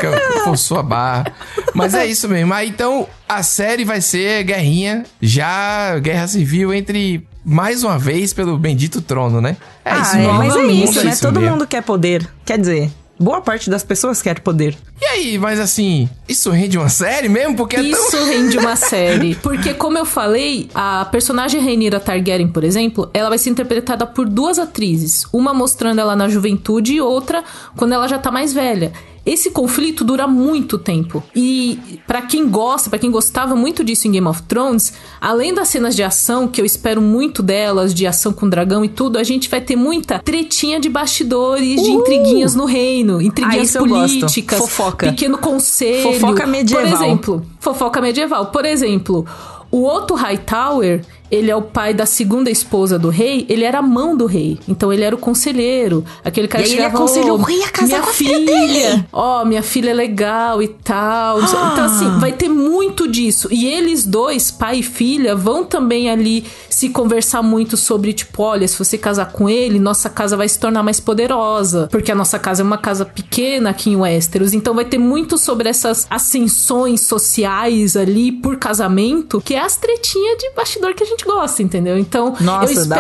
Forçou a barra. Mas é isso mesmo. Aí, então, a série vai ser guerrinha. Já guerra civil entre... Mais uma vez pelo bendito trono, né? É ah, isso é, mesmo. mas é Todo isso, né? Todo mesmo. mundo quer poder. Quer dizer, boa parte das pessoas quer poder. E aí, mas assim, isso rende uma série mesmo? Porque é tão... Isso rende uma série. Porque, como eu falei, a personagem Rhaenyra Targaryen, por exemplo, ela vai ser interpretada por duas atrizes. Uma mostrando ela na juventude e outra quando ela já tá mais velha. Esse conflito dura muito tempo. E pra quem gosta, pra quem gostava muito disso em Game of Thrones, além das cenas de ação, que eu espero muito delas, de ação com dragão e tudo, a gente vai ter muita tretinha de bastidores, de intriguinhas no reino, Ah, intriguinhas gosto. políticas, Fofoca. pequeno conselho. Fofoca medieval. Por exemplo, fofoca medieval. Por exemplo, o Otto Hightower, ele é o pai da segunda esposa do rei, ele era a mão do rei. Então ele era o conselheiro. Aquele cara E que ele chegava, aconselhou "Ô, o rei a casar minha com a filha dele." Ó, minha filha é legal e tal. sei- Então, assim, vai ter muito disso. E eles dois, pai e filha, vão também ali se conversar muito sobre, tipo, olha, se você casar com ele, nossa casa vai se tornar mais poderosa. Porque a nossa casa é uma casa pequena aqui em Westeros. Então vai ter muito sobre essas ascensões sociais ali por casamento, que é as tretinhas de bastidor que a gente gosta, entendeu? Então, Nossa, eu da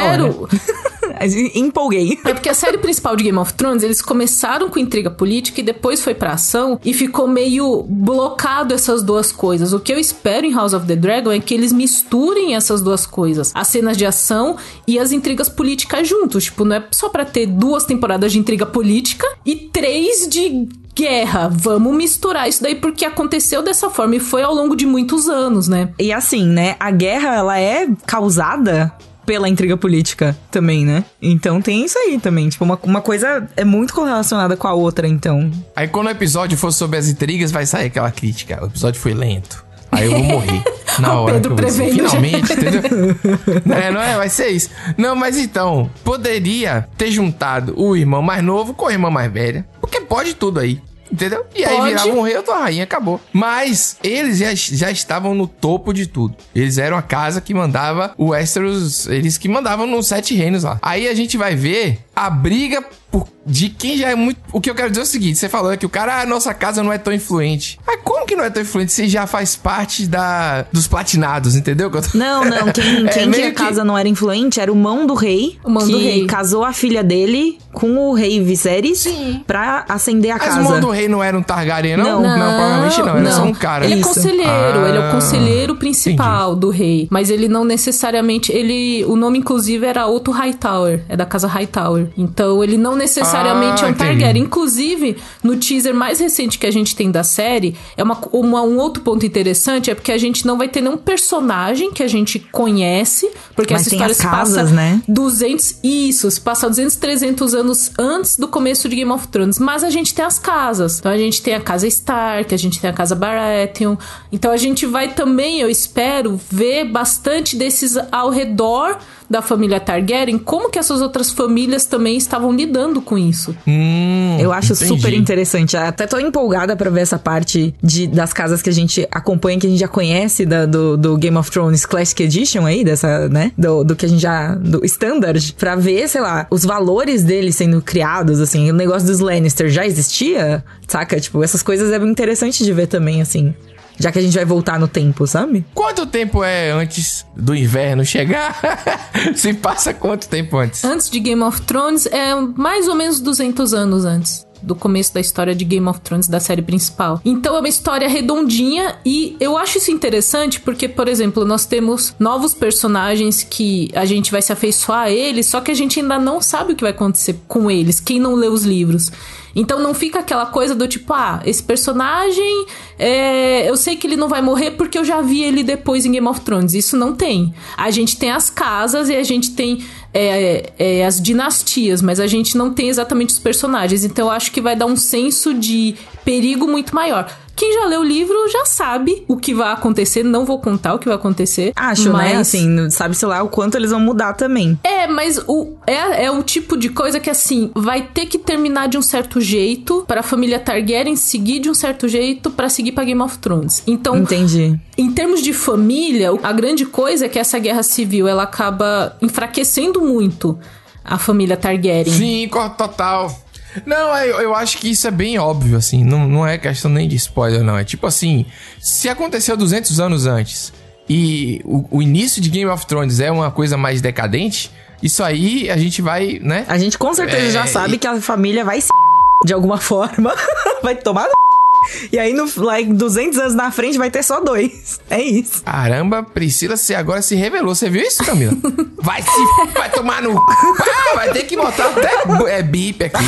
espero. Empolguei. É porque a série principal de Game of Thrones, eles começaram com intriga política e depois foi pra ação e ficou meio blocado essas duas coisas. O que eu espero em House of the Dragon é que eles misturem essas duas coisas, as cenas de ação e as intrigas políticas juntos. Tipo, não é só pra ter duas temporadas de intriga política e três de guerra. Vamos misturar isso daí porque aconteceu dessa forma e foi ao longo de muitos anos, né? E assim, né? A guerra, ela é causada pela intriga política também, né? Então tem isso aí também. Tipo, uma, uma coisa é muito correlacionada com a outra, então. Aí quando o episódio for sobre as intrigas, vai sair aquela crítica. O episódio foi lento. Aí eu vou morrer. Na O hora Pedro que eu dizer. Finalmente, entendeu? é, não é? Vai ser isso. Não, mas então, poderia ter juntado o irmão mais novo com a irmã mais velha. Porque pode tudo aí. Entendeu? E aí Pode. virava um rei, outra rainha, acabou. Mas eles já, já estavam no topo de tudo. Eles eram a casa que mandava o Westeros, eles que mandavam nos sete reinos lá. Aí a gente vai ver a briga por- de quem já é muito. O que eu quero dizer é o seguinte: você falou que o cara, ah, nossa casa não é tão influente. Mas como que não é tão influente se já faz parte da, dos platinados, entendeu? Não, não. Quem, É quem que a casa não era influente era o mão do rei. O mão que do rei. casou a filha dele com o rei Viserys Sim. pra acender a Mas casa. o mão do rei não era um Targaryen, não? Não. provavelmente não. Era não. só um cara. Ele é Isso. conselheiro, ele é o Ah, conselheiro principal do rei. Mas ele não necessariamente. Ele. O nome, inclusive, era Otto Hightower. É da casa Hightower. Então ele não necessariamente Ah, é um entendi. Targaryen. Inclusive, no teaser mais recente que a gente tem da série, é uma, uma- um outro ponto interessante, é porque a gente não vai ter nenhum personagem que a gente conhece. Porque Mas essa história as se passa né? 200, isso, se passa 200, 300 anos antes do começo de Game of Thrones. Mas a gente tem as casas. Então a gente tem a casa Stark, a gente tem a casa Baratheon. Então a gente vai também, eu espero, ver bastante desses ao redor da família Targaryen, como que essas outras famílias também estavam lidando com isso. Hum, Eu acho entendi. super interessante. Até tô empolgada pra ver essa parte de, das casas que a gente acompanha, que a gente já conhece da- do, do Game of Thrones Classic Edition aí, dessa, né? Do, do que a gente já. do Standard. Pra ver, sei lá, os valores deles sendo criados, assim. O negócio dos Lannister já existia, saca? Tipo, essas coisas é bem interessante de ver também, assim. Já que a gente vai voltar no tempo, sabe? Quanto tempo é antes do inverno chegar? Se passa quanto tempo antes? Antes de Game of Thrones, é mais ou menos 200 anos antes. Do começo da história de Game of Thrones, da série principal. Então é uma história redondinha e eu acho isso interessante porque, por exemplo, nós temos novos personagens que a gente vai se afeiçoar a eles, só que a gente ainda não sabe o que vai acontecer com eles, quem não lê os livros. Então não fica aquela coisa do tipo, ah, esse personagem, é, eu sei que ele não vai morrer porque eu já vi ele depois em Game of Thrones. Isso não tem. A gente tem as casas e a gente tem é, é, as dinastias, mas a gente não tem exatamente os personagens. Então eu acho que vai dar um senso de perigo muito maior. Quem já leu o livro já sabe o que vai acontecer. Não vou contar o que vai acontecer. Acho, mas... né? Assim, sabe-se lá o quanto eles vão mudar também. É, mas o, é, é um tipo de coisa que, assim, vai ter que terminar de um certo jeito para a família Targaryen seguir de um certo jeito para seguir pra Game of Thrones. Então, Entendi. em termos de família, a grande coisa é que essa guerra civil ela acaba enfraquecendo muito a família Targaryen. Sim, total. Não, eu, eu acho que isso é bem óbvio, assim. Não, não é questão nem de spoiler, não. É tipo assim: se aconteceu 200 anos antes e o, o início de Game of Thrones é uma coisa mais decadente, isso aí a gente vai, né? A gente com certeza É, já sabe e- que a família vai se de alguma forma. vai tomar e aí, no, like, 200 anos na frente, vai ter só dois. É isso. Caramba, Priscila, você agora se revelou. Você viu isso, Camila? Vai se. Vai tomar no. Ah, vai ter que botar até é, bip aqui.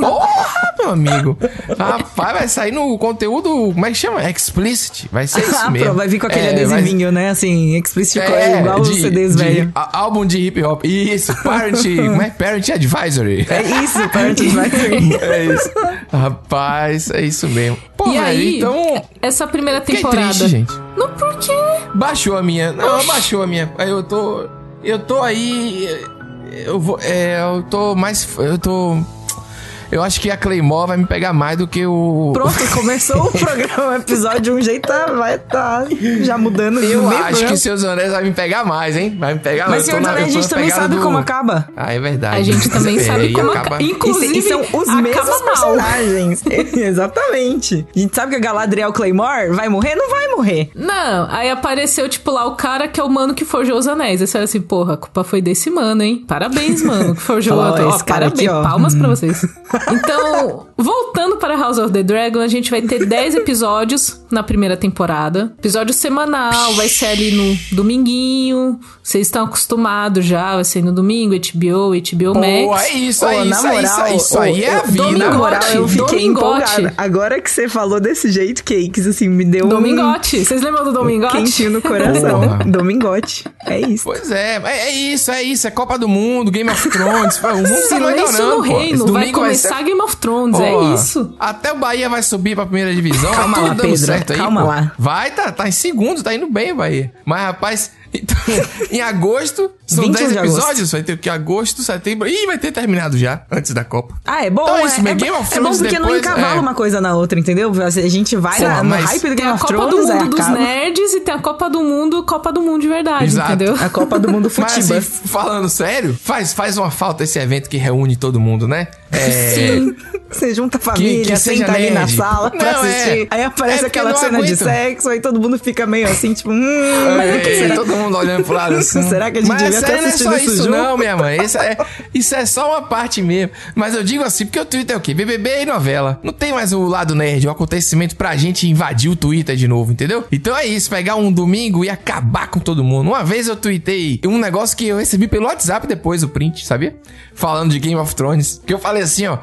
Porra, meu amigo. Rapaz, vai sair no conteúdo. Como é que chama? Explicit. Vai ser isso Ah, mesmo. vai vir com aquele É, vai- adesivinho, né? Assim, explicit É, igual os de- CDs de- velho. Álbum de hip hop. Isso, Parent. como é? Parent Advisory. É isso, Parents vai vir. É isso. Rapaz, é isso mesmo. Pô, E aí, então. essa primeira temporada. triste, gente. Não, por quê? Baixou a minha. Não, baixou a minha. Aí eu tô. Eu tô aí. Eu vou. É, eu tô mais. Eu tô. Eu acho que a Claymore vai me pegar mais do que o. Pronto, começou o programa, o episódio de um jeito, tá, vai tá já mudando. Eu acho que programa. Seus Anéis vai me pegar mais, hein? Vai me pegar Mas mais. Dos na- Anéis, a gente também sabe do- como acaba. Ah, é verdade. A gente também É, sabe como acaba... Inclusive, e, e são os acaba mesmos mal. personagens. Exatamente. A gente sabe que a Galadriel Claymore vai morrer? Não vai morrer. Não, aí apareceu, tipo, lá o cara que é o mano que forjou os anéis. Aí você assim, porra, a culpa foi desse mano, hein? Parabéns, mano, que forjou Ó, ó, esse cara parabéns, aqui, ó. palmas pra vocês. Então, voltando para House of the Dragon, a gente vai ter 10 episódios na primeira temporada. Episódio semanal, vai ser ali no dominguinho. Vocês estão acostumados já, vai ser no domingo, HBO, HBO Pô, Max. é isso, Ô, é isso, é isso, é isso aí é vida. Domingo, Na moral, eu fiquei Domingote. empolgada. Agora que você falou desse jeito, Cakes, assim, me deu um Domingote. Vocês lembram do Domingote? quentinho no coração. Domingote. É isso. Pois é, é, é isso, é isso. É Copa do Mundo, Game of Thrones. o mundo tá Silêncio melhorando, no reino, vai domingo começar Game of Thrones, Pô, é isso. Até o Bahia vai subir pra primeira divisão. Calma tá tudo lá, dando Pedro, certo aí. calma pô. lá. Vai, tá, tá em segundo, tá indo bem o Bahia. Mas, rapaz, Então, em agosto, são 21 10 de agosto. episódios, vai ter o que? Agosto, setembro. Ih, vai ter terminado já, antes da Copa. Ah, é bom, Então é é, isso, é, mas é Game of bom Thrones porque não depois, encavala é. uma coisa na outra, entendeu? A gente vai Porra, na, no mas hype do Tem Game a of Copa Thrones, do aí Mundo dos acaba. Nerds e tem a Copa do Mundo, Copa do Mundo de verdade, Exato. entendeu? A Copa do Mundo Mas Futiba. assim, falando sério, faz, faz uma falta esse evento que reúne todo mundo, né? É, Sim. Você junta a família, que senta ali na sala pra Não, é. assistir. Aí aparece É aquela cena de aguento. sexo, aí todo mundo fica meio assim, tipo, hum, mas o que É, será? todo mundo olhando pro lado assim. Será que a gente Mas devia ter sério, não é assistido só isso isso, junto? não, minha mãe. Isso é, isso é só uma parte mesmo. Mas eu digo assim, porque o Twitter é o quê? BBB e novela. Não tem mais o lado nerd, o acontecimento pra gente invadir o Twitter de novo, entendeu? Então é isso, pegar um domingo e acabar com todo mundo. Uma vez eu tuitei um negócio que eu recebi pelo WhatsApp depois, o print, sabia? Falando de Game of Thrones. Que eu falei assim, ó.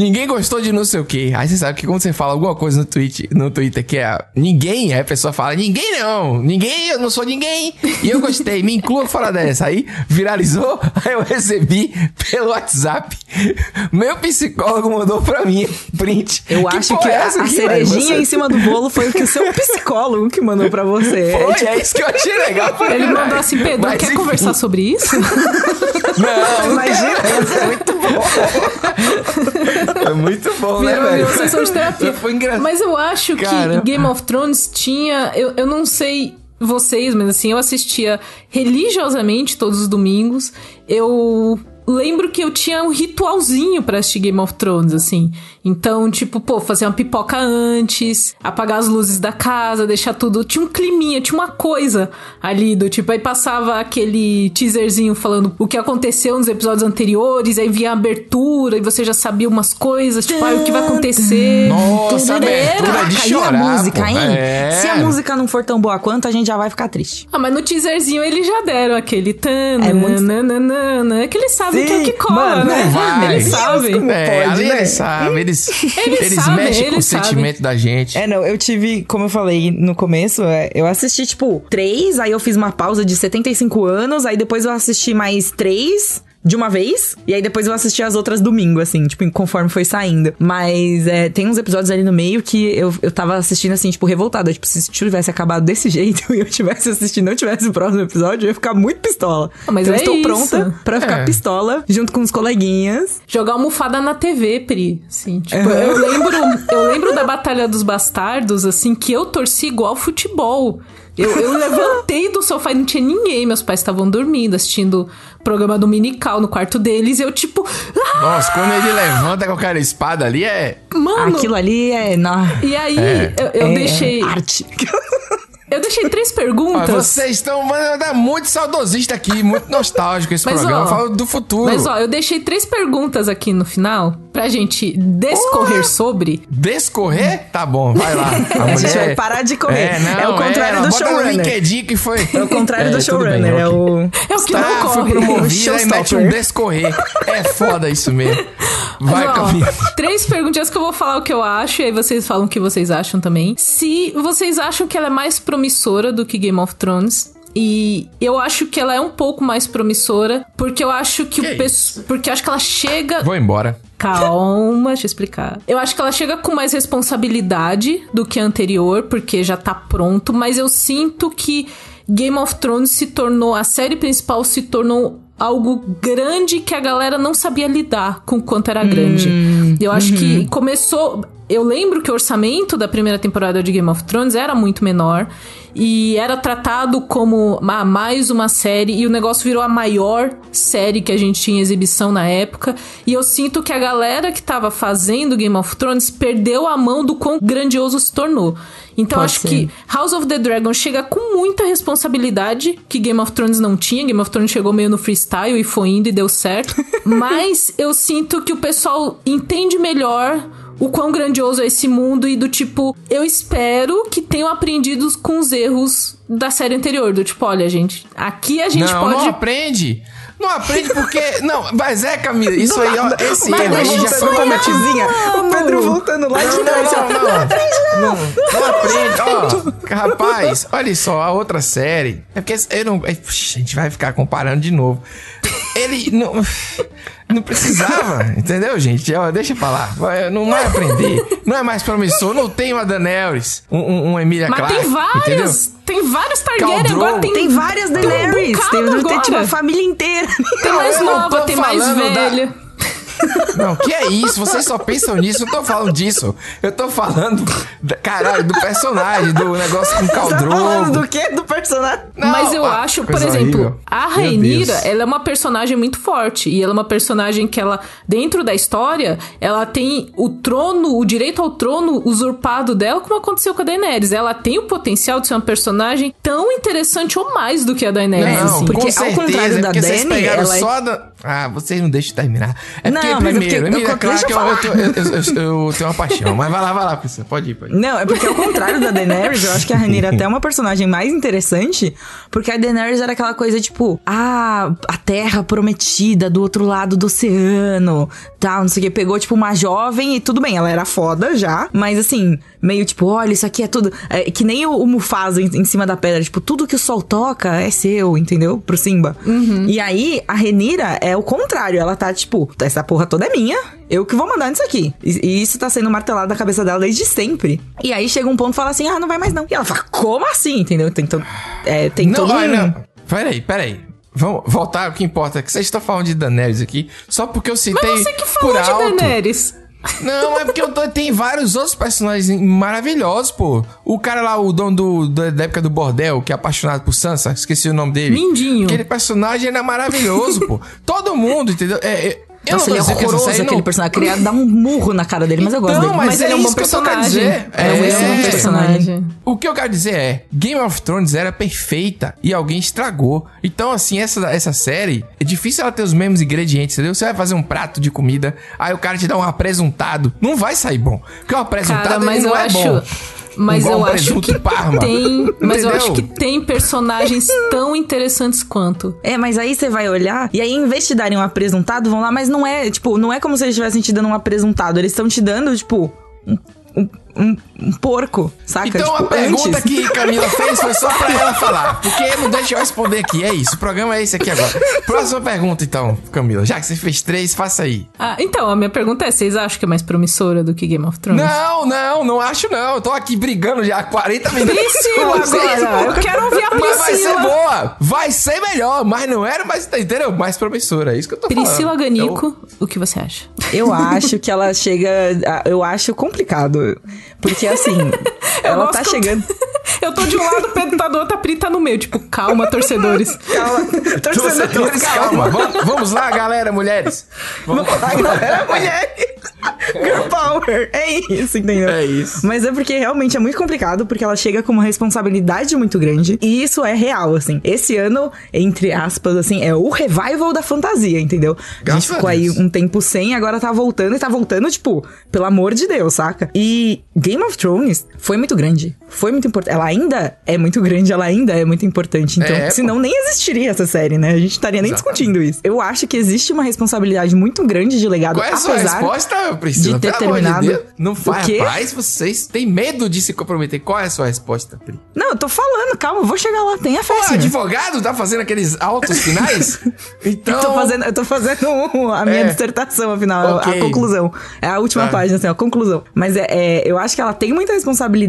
Ninguém gostou de não sei o quê. Aí você sabe que quando você fala alguma coisa no, tweet, no Twitter que é ninguém, aí a pessoa fala, ninguém não, ninguém, eu não sou ninguém. E eu gostei, me inclua fora dessa. Aí viralizou, aí eu recebi pelo WhatsApp. Meu psicólogo mandou pra mim print. Eu acho que é a, essa a aqui, cerejinha velho? em cima do bolo foi o que o seu psicólogo que mandou pra você. Foi, É, tipo, é isso que eu achei legal. pra Ele caralho. mandou assim, Pedro, Mas, quer enfim. conversar sobre isso? Não, Imagina, é muito bom. É muito bom, né, Virou, velho? virou sessão de terapia. Foi engraçado. Mas eu acho Caramba. que Game of Thrones tinha. Eu, eu não sei vocês, mas assim, eu assistia religiosamente todos os domingos. Eu lembro que eu tinha um ritualzinho pra assistir Game of Thrones, assim. Então, tipo, pô, fazer uma pipoca antes, apagar as luzes da casa, deixar tudo. Tinha um climinha, tinha uma coisa ali do tipo. Aí passava aquele teaserzinho falando o que aconteceu nos episódios anteriores, aí via a abertura e você já sabia umas coisas, tipo, ah, o que vai acontecer. Nossa, abertura de chorar, e a música, pô. hein? É. Se a música não for tão boa quanto, a gente já vai ficar triste. Ah, mas no teaserzinho eles já deram aquele tan, É muito- nananana, que eles sabem que é o que Sim, cola, mano, né? vai. Eles sabem. Como É, pode, né? eles sabem, eles, eles, sabem, mexem com o eles sabem. sentimento da gente. É, não, eu tive, como eu falei no começo, é, eu assisti, tipo, três, aí eu fiz uma pausa de 75 anos, aí depois eu assisti mais três. De uma vez, e aí depois eu assisti as outras domingo, assim, tipo, conforme foi saindo. Mas é, tem uns episódios ali no meio que eu, eu tava assistindo, assim, tipo, revoltada. Tipo, se tivesse acabado desse jeito e eu tivesse assistindo e não tivesse o próximo episódio, eu ia ficar muito pistola. Ah, mas então é eu estou isso. pronta pra ficar É. pistola, junto com os coleguinhas. Jogar almofada na TV, Pri. Assim, tipo, eu lembro, eu lembro da Batalha dos Bastardos, assim, que eu torci igual futebol. Eu, eu levantei do sofá e não tinha ninguém. Meus pais estavam dormindo, assistindo programa dominical no quarto deles. E eu, tipo, ah, Nossa, quando ele levanta com aquela espada ali, é. mano. Aquilo ali é. Não, E aí, É. eu, eu é deixei. Arte. Eu deixei três perguntas. vocês estão mano, é muito saudosista aqui, muito nostálgico esse Mas, programa. ó, Fala do futuro. Mas ó, eu deixei três perguntas aqui no final pra gente descorrer sobre. Descorrer? Tá bom, vai lá. A gente vai parar de correr. É o contrário não, do bota no showrunner. LinkedIn que foi. É o contrário do tudo showrunner, bem, é o. É o que Tá, não foi corre. promovido e mete um descorrer. É foda isso mesmo. Vai, Mas, ó, Camila. Três perguntinhas que eu vou falar o que eu acho, e aí vocês falam o que vocês acham também. Se vocês acham que ela é mais promissora do que Game of Thrones. E eu acho que ela é um pouco mais promissora, porque eu acho que, Que o pessoal. Porque eu acho que ela chega. Vou embora. Calma, deixa eu explicar. Eu acho que ela chega com mais responsabilidade do que a anterior, porque já tá pronto, mas eu sinto que Game of Thrones se tornou, a série principal se tornou algo grande que a galera não sabia lidar com o quanto era grande. eu acho que começou. Eu lembro que o orçamento da primeira temporada de Game of Thrones era muito menor e era tratado como ma- mais uma série e o negócio virou a maior série que a gente tinha em exibição na época. E eu sinto que a galera que tava fazendo Game of Thrones perdeu a mão do quão grandioso se tornou. Então Pode acho ser. que House of the Dragon chega com muita responsabilidade que Game of Thrones não tinha. Game of Thrones chegou meio no freestyle e foi indo e deu certo. Mas eu sinto que o pessoal entende melhor o quão grandioso é esse mundo e do tipo, eu espero que tenham aprendido com os erros da série anterior. Do tipo, olha, gente, aqui a gente não, pode. não aprende. Não aprende porque. Não, mas é, Camila, isso aí, ó. Esse Mas erro aí já foi só uma cometido. coisinha. O Pedro voltando lá de Não, não, não, não. Não, não aprende. Ó, rapaz, olha só, a outra série. É porque eu não. é, a gente vai ficar comparando de novo. Ele não. Não precisava, entendeu, gente? Ó, deixa eu falar. Não vai aprender. Não é mais promissor. Não tem uma Daenerys, um, um, um Emilia Mas Clarke. tem vários! Entendeu? Tem vários Targaryen agora. Tem, Tem várias um Daenerys. Tem, tem, agora. tipo a família inteira. Tem mais nova, tem mais falando da- velha. Não, que é isso? Vocês só pensam nisso. Eu não tô falando disso. Eu tô falando, caralho, do personagem, do negócio com Tá falando Caldrogo. do quê? Do personagem? Mas eu ah, acho, por exemplo, horrível. a Rainira, ela é uma personagem muito forte. E ela é uma personagem que ela, dentro da história, ela tem o trono, o direito ao trono usurpado dela, como aconteceu com a Daenerys. Ela tem o potencial de ser uma personagem tão interessante ou mais do que a Daenerys. Não, assim. porque com ao certeza, contrário é da porque vocês Dany, pegaram ela é- só da... Ah, vocês não deixam terminar. É Não, mas é primeiro, porque- Emilia eu- deixa eu eu, falar. eu, eu- eu- eu tenho uma paixão. Mas vai lá, vai lá, Priscila. Pode ir, pode ir. Não, é porque ao contrário da Daenerys, eu acho que a Rhaenyra até é uma personagem mais interessante, porque a Daenerys era aquela coisa tipo, ah, a terra prometida do outro lado do oceano, tal, não sei o que, pegou tipo uma jovem e tudo bem, ela era foda já, mas assim, meio tipo, olha, isso aqui é tudo, é, que nem o, o Mufasa em, em cima da pedra, tipo, tudo que o sol toca é seu, entendeu? Pro Simba. E aí, a Renira é o contrário, ela tá tipo, essa porra toda é minha, eu que vou mandar nisso aqui. E, e isso tá sendo martelado na cabeça dela desde sempre. E aí chega um ponto e fala assim: ah, não vai mais não. E ela fala: como assim? Entendeu? Tem, to é, tem Não, todo olha, um. não. Peraí, peraí. Vamos voltar, o que importa é que vocês estão falando de Daenerys aqui, só porque eu citei Mas você que falou por de alto. Daenerys. Não, é porque eu tô- tem vários outros personagens maravilhosos, pô. O cara lá, o dono do, da, da época do bordel, que é apaixonado por Sansa, esqueci o nome dele. Mindinho. Aquele personagem era maravilhoso, pô. Todo mundo, entendeu? É, é, eu Nossa, ele é horroroso aquele não- personagem. Queria dar um murro na cara dele, mas eu gosto Não, dele. mas, Mas é ele é um bom personagem. dizer. É um excelente personagem. O que eu quero dizer é, Game of Thrones era perfeita e alguém estragou. Então, assim, essa, essa série, é difícil ela ter os mesmos ingredientes, entendeu? Você vai fazer um prato de comida, aí o cara te dá um apresuntado. Não vai sair bom. Porque o apresuntado Cara, mas não eu é acho. bom. Mas Igual eu acho que Parma. tem. Mas eu Entendeu? acho que tem personagens tão interessantes quanto. É, mas aí você vai olhar, e aí, em vez de te darem um apresentado, vão lá, mas não é, tipo, não é como se eles estivessem te dando um apresentado. Eles estão te dando, tipo, um, um, um- um porco, saca? Então tipo, a pergunta antes. que Camila fez foi só pra ela falar. Porque não deixa eu responder aqui. É isso. O programa é esse aqui agora. Próxima pergunta, então, Camila. Já que você fez três, faça aí. Ah, então, a minha pergunta é: vocês acham que é mais promissora do que Game of Thrones? Não, não, não acho não. Eu tô aqui brigando já há 40 minutos. Priscila, vocês, agora! Eu quero ouvir a Mas vai ser Priscila! boa. Vai ser melhor. Mas não era mais, entendeu? Mais promissora. É isso que eu tô Priscila falando. Ganico, o que você acha? Eu acho que ela chega. Eu acho complicado. Porque assim, ela gosto tá que eu- chegando. Eu tô de um lado, o Pedro tá do outro, a Pri tá no meio. Tipo, calma, torcedores. Calma, torcedores, Torcedores, calma. Vamos, vamos lá, galera, mulheres. Vamos lá, Galera, mulheres. Girl power. É isso, entendeu? É isso. Mas é porque realmente é muito complicado, porque ela chega com uma responsabilidade muito grande. E isso é real, assim. Esse ano, entre aspas, assim, é o revival da fantasia, entendeu? a Graças gente a ficou aí Deus. um tempo sem, agora tá voltando e tá voltando, tipo, pelo amor de Deus, saca? E Game of Thrones foi muito grande. Foi muito importante. Ela ainda é muito grande, ela ainda é muito importante. Então, É, pô. senão nem existiria essa série, né? A gente estaria nem Exatamente. discutindo isso. Eu acho que existe uma responsabilidade muito grande de legado, Qual é a sua resposta, Priscila? de ter Pelo de terminado- Deus. Não faz, rapaz, vocês têm medo de se comprometer. Qual é a sua resposta, Pri? Não, eu tô falando, calma, vou chegar lá, tenha fé, Pô, advogado tá fazendo aqueles altos finais? Então. Eu tô fazendo, eu tô fazendo um- a minha É. dissertação, afinal, Ok. a conclusão. É a última Tá. página, assim, a conclusão. Mas é, é, eu acho que ela tem muita responsabilidade.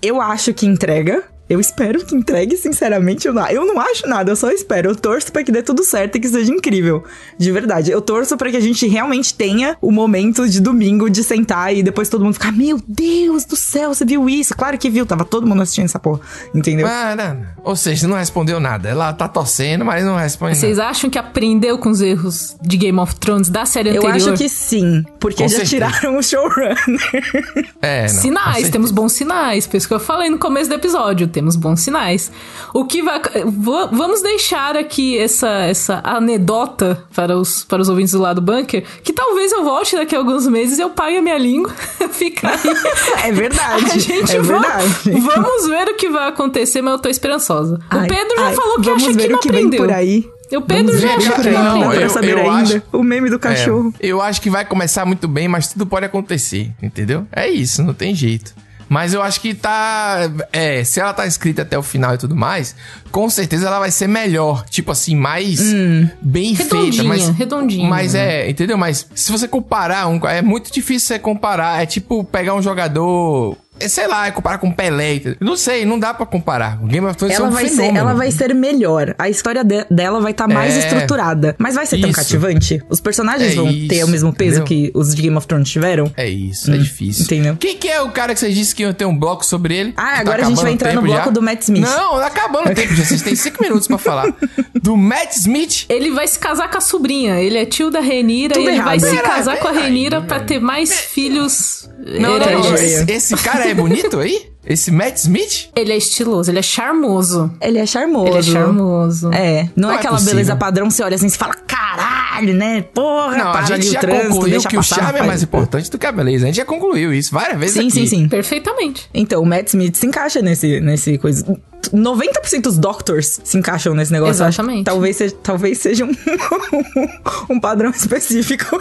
Eu acho que entrega. Eu espero que entregue, sinceramente. Eu não, eu não acho nada, eu só espero. Eu torço pra que dê tudo certo e que seja incrível. De verdade. Eu torço pra que a gente realmente tenha o momento de domingo de sentar e depois todo mundo ficar: Meu Deus do céu, você viu isso? Claro que viu, tava todo mundo assistindo essa porra. Entendeu? Ah, não. Ou seja, não respondeu nada. Ela tá torcendo, mas não responde Vocês nada. acham que aprendeu com os erros de Game of Thrones da série Eu anterior? acho que sim, porque Com já certeza. tiraram o showrunner. É, não. Sinais, temos bons sinais. Por isso que eu falei no começo do episódio, temos bons sinais. O que vai. va- Vamos deixar aqui essa, essa anedota para os, para os ouvintes do lado bunker, que talvez eu volte daqui a alguns meses e eu pague a minha língua. Fica aí. É verdade. A gente é va- verdade. Vamos ver o que vai acontecer, mas eu tô esperançosa. o Ai, Pedro já ai, falou que vamos acha ver que não o que aprendeu. vem por aí. O Pedro Vamos já acha por que não, não. eu- saber eu ainda. acho- O meme do cachorro. É, eu acho que vai começar muito bem, mas tudo pode acontecer, entendeu? É isso, não tem jeito. Mas eu acho que tá. É, se ela tá escrita até o final e tudo mais, com certeza ela vai ser melhor. Tipo assim, mais bem feita. Mas, redondinha. Mas é, entendeu? Mas se você comparar, um, é muito difícil você comparar. É tipo pegar um jogador. É, Sei lá, é comparar com Pelé. Não sei, não dá pra comparar. O Game of Thrones Ela é um vai, ser, fenômeno. ela vai ser melhor. A história de- dela vai estar mais É. estruturada. Mas vai ser tão Isso. cativante? Os personagens É vão isso, ter o mesmo peso entendeu? que os de Game of Thrones tiveram? É isso, é difícil. entendeu? Quem que é o cara que vocês disse que ia ter um bloco sobre ele? Ah, Tá agora a gente vai entrar no bloco já? do Matt Smith. Não, tá acabando o tempo, já. Vocês têm cinco minutos pra falar. Do Matt Smith. Ele vai se casar com a sobrinha. Ele é tio da Renira Tudo e ele errado. vai se Pera, casar com a pera Renira pra ter mais filhos. Não, não, não. Esse, esse cara é bonito aí? Esse Matt Smith? Ele é estiloso, ele é charmoso. Ele é charmoso. Ele é charmoso. É, não, Não é é aquela possível. beleza padrão, você olha assim e fala, caralho, né? Porra, Não, a gente o já trânsito, concluiu deixa que o charme é mais importante do que a beleza. A gente já concluiu isso várias vezes Sim, aqui. sim, sim. Perfeitamente. Então, o Matt Smith se encaixa nesse, nesse coisa. 90% dos Doctors se encaixam nesse negócio. Que Exatamente. Talvez seja, talvez seja um, um padrão específico.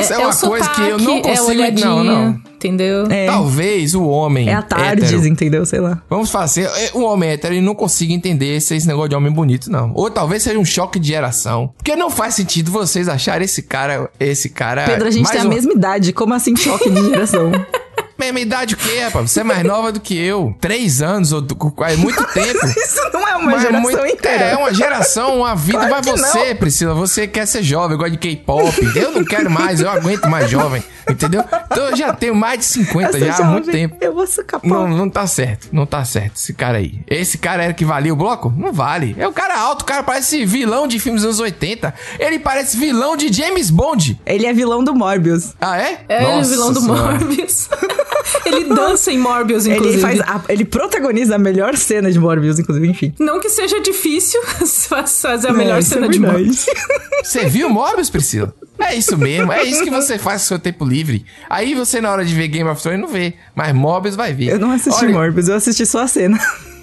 Isso é, o uma coisa que eu não é a consigo... olhadinha, não, não. Entendeu? É. Talvez o homem É a Tardes, hétero- entendeu? Sei lá. Vamos fazer. é, O homem hétero ele não consiga entender esse, esse negócio de homem bonito, não. Ou talvez seja um choque de geração. Porque não faz sentido vocês acharem esse cara. Esse cara. Pedro, a gente tem a um- mesma idade. Como assim choque de geração? Mesma idade o quê, rapaz? Você é mais nova do que eu. Três anos, ou é muito tempo. Isso não é uma Mas é geração muito- inteira. É, uma geração, uma vida Claro vai que você, não. Priscila. Você quer ser jovem, gosta de K-pop. Eu não quero mais, eu aguento mais jovem. Entendeu? Então eu já tenho mais de 50 Eu sou já há muito tempo. Eu vou capaz. Não, não tá certo. Não tá certo esse cara aí. Esse cara era que valia o bloco? Não vale. É o cara alto, o cara parece vilão de filmes dos anos 80. Ele parece vilão de James Bond. Ele é vilão do Morbius. Ah, é? É o Nossa vilão do Senhora. Morbius. ele dança em Morbius, inclusive. Ele, faz a- ele protagoniza a melhor cena de Morbius, inclusive, enfim. Não que seja difícil fazer a É, melhor é cena de verdade. Morbius. Você viu Morbius, Priscila? É isso mesmo. É isso que você faz com seu tempo livre. Aí você, na hora de ver Game of Thrones, não vê. Mas Morbius vai ver. Eu não assisti Olha, Morbius, eu assisti só a cena.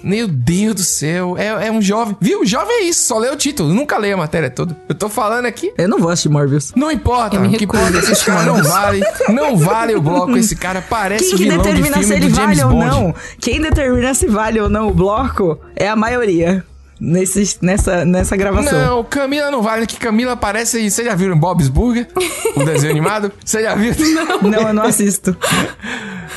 Meu Deus do céu. É, é um jovem. Viu? Jovem é isso. Só lê o título. Nunca lê a matéria toda. Eu tô falando aqui. Eu não vou assistir Morbius. Não importa. O que recuso importa é a que esse assistir cara não vale. Não vale o bloco. Esse cara parece Quem o que vilão de determina filme se ele do James vale ou Bond. não? Quem determina se vale ou não o bloco é a maioria nesse, nessa, nessa gravação. Não, Camila não vale, que Camila parece. Você já viu Bob's Burger? o desenho animado? Você já viu? Não. Não, eu não assisto.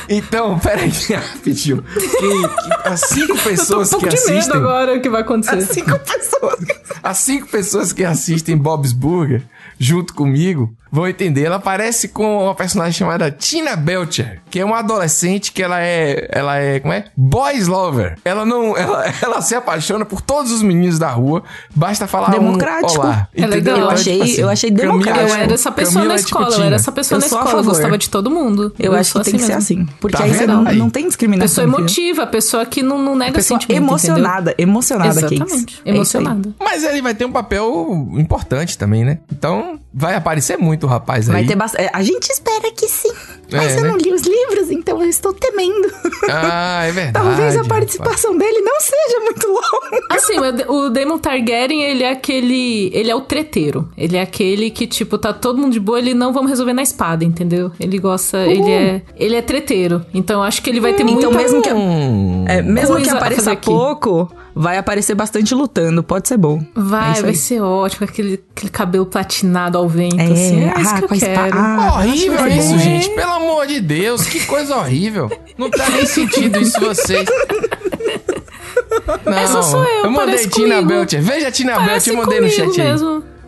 Então, peraí, rapidinho. Que, que as cinco Eu tô um pessoas pouco que de medo assistem. agora o que vai acontecer. Cinco pessoas. As cinco pessoas que assistem Bob's Burger junto comigo vão entender. Ela parece com uma personagem chamada Tina Belcher, que é uma adolescente que ela é, ela é, como é? Boys lover. Ela não, ela, ela se apaixona por todos os meninos da rua. Basta falar Democrático. um olá. É legal. Entendeu? Eu Então, achei- tipo assim, eu achei Camila democrático. Eu é- era essa pessoa Camila na é tipo escola, eu Tina. era essa pessoa Eu na escola, eu gostava de todo mundo. Eu, acho sou que tem que ser mesmo. assim. Porque Tá aí você não, Aí. não tem discriminação. Pessoa entendeu? emotiva, pessoa que não, não nega Pessoa sentimento. emocionada, emocionada, Cakes. Exatamente. É. Emocionada. Mas ele vai ter um papel importante também, né? Então, vai aparecer muito o rapaz Vai aí. ter bastante. A gente espera que sim. Mas É, eu né? não li os livros, então eu estou temendo. Ah, é verdade. Talvez a rapaz. participação dele não seja muito longa. Assim, o- o Daemon Targaryen, ele é aquele. Ele é o treteiro. Ele é aquele que, tipo, tá todo mundo de boa, ele não vamos resolver na espada, entendeu? Ele gosta. Ele é. Ele é treteiro. Então eu acho que ele vai ter Então, muita. mesmo que, Hum. é, mesmo que apareça pouco, vai aparecer bastante lutando. Pode ser bom. Vai, É isso vai ser ótimo. Aquele, aquele cabelo platinado ao vento, É, assim. É isso ah, que com eu quero. ah, horrível que isso, gente. Pelo amor de Deus, que coisa horrível. Não tá nem sentido isso vocês. Não, Essa sou eu, Eu mandei Tina comigo. Belcher. Veja a Tina Belcher, Parece eu mandei no chat aí.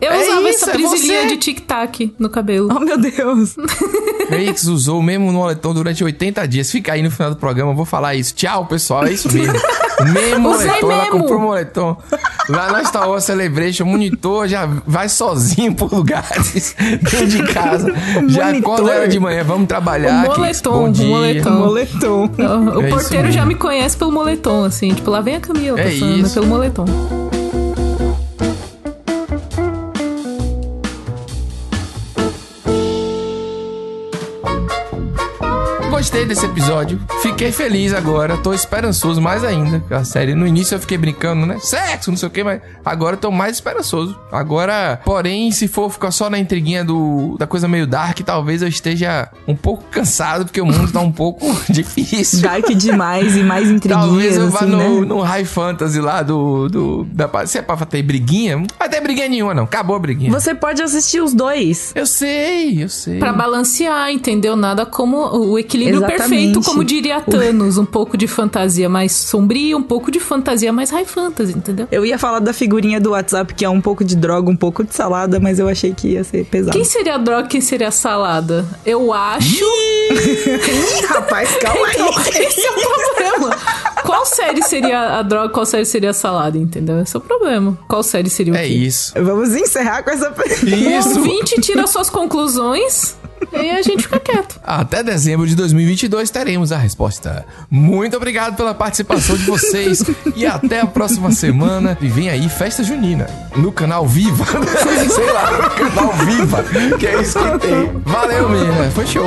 Eu É usava isso, essa é prisilinha você. de tic-tac no cabelo. Oh, meu Deus. Félix usou o mesmo moletom durante 80 dias. Fica aí no final do programa, eu vou falar isso. Tchau, pessoal, é isso mesmo. O mesmo Usei moletom, ela mesmo. comprou um moletom. Lá na Star Wars Celebration, o monitor já vai sozinho por lugares dentro de casa. já acorda ela de manhã, vamos trabalhar. O moletom, Bom o dia. moletom. Moletom. O É isso porteiro já me conhece pelo moletom, assim. Tipo, lá vem a Camila É passando, isso. pelo moletom. Gostei desse episódio. Fiquei feliz agora. Tô esperançoso mais ainda. A série, no início eu fiquei brincando, né? Sexo, não sei o que, mas agora eu tô mais esperançoso. Agora, porém, se for ficar só na intriguinha do, da coisa meio dark, talvez eu esteja um pouco cansado, porque o mundo tá um pouco difícil. Dark demais e mais intriguinhas, Talvez eu vá assim, no, né? no High Fantasy lá do. do da, se é pra ter briguinha, não vai ter briguinha nenhuma, não. Acabou a briguinha. Você pode assistir os dois. Eu sei, eu sei. Pra balancear, entendeu? Nada como o equilíbrio Exatamente. perfeito, como diria Thanos. Um pouco de fantasia mais sombria, um pouco de fantasia mais high fantasy, entendeu? Eu ia falar da figurinha do WhatsApp, que é um pouco de droga, um pouco de salada, mas eu achei que ia ser pesado. Quem seria a droga quem seria a salada? Eu acho. Rapaz, calma aí. Então, esse é o problema. Qual série seria a droga, qual série seria a salada, entendeu? Esse é o problema. Qual série seria o É quê? isso. Vamos encerrar com essa pergunta. O Isso. ouvinte tira suas conclusões e a gente fica quieto. Até dezembro de 2022 teremos a resposta. Muito obrigado pela participação de vocês e até a próxima semana. E vem aí Festa Junina no canal Viva. Sei lá, no canal Viva, que é isso que tem. Valeu, menina. Foi show.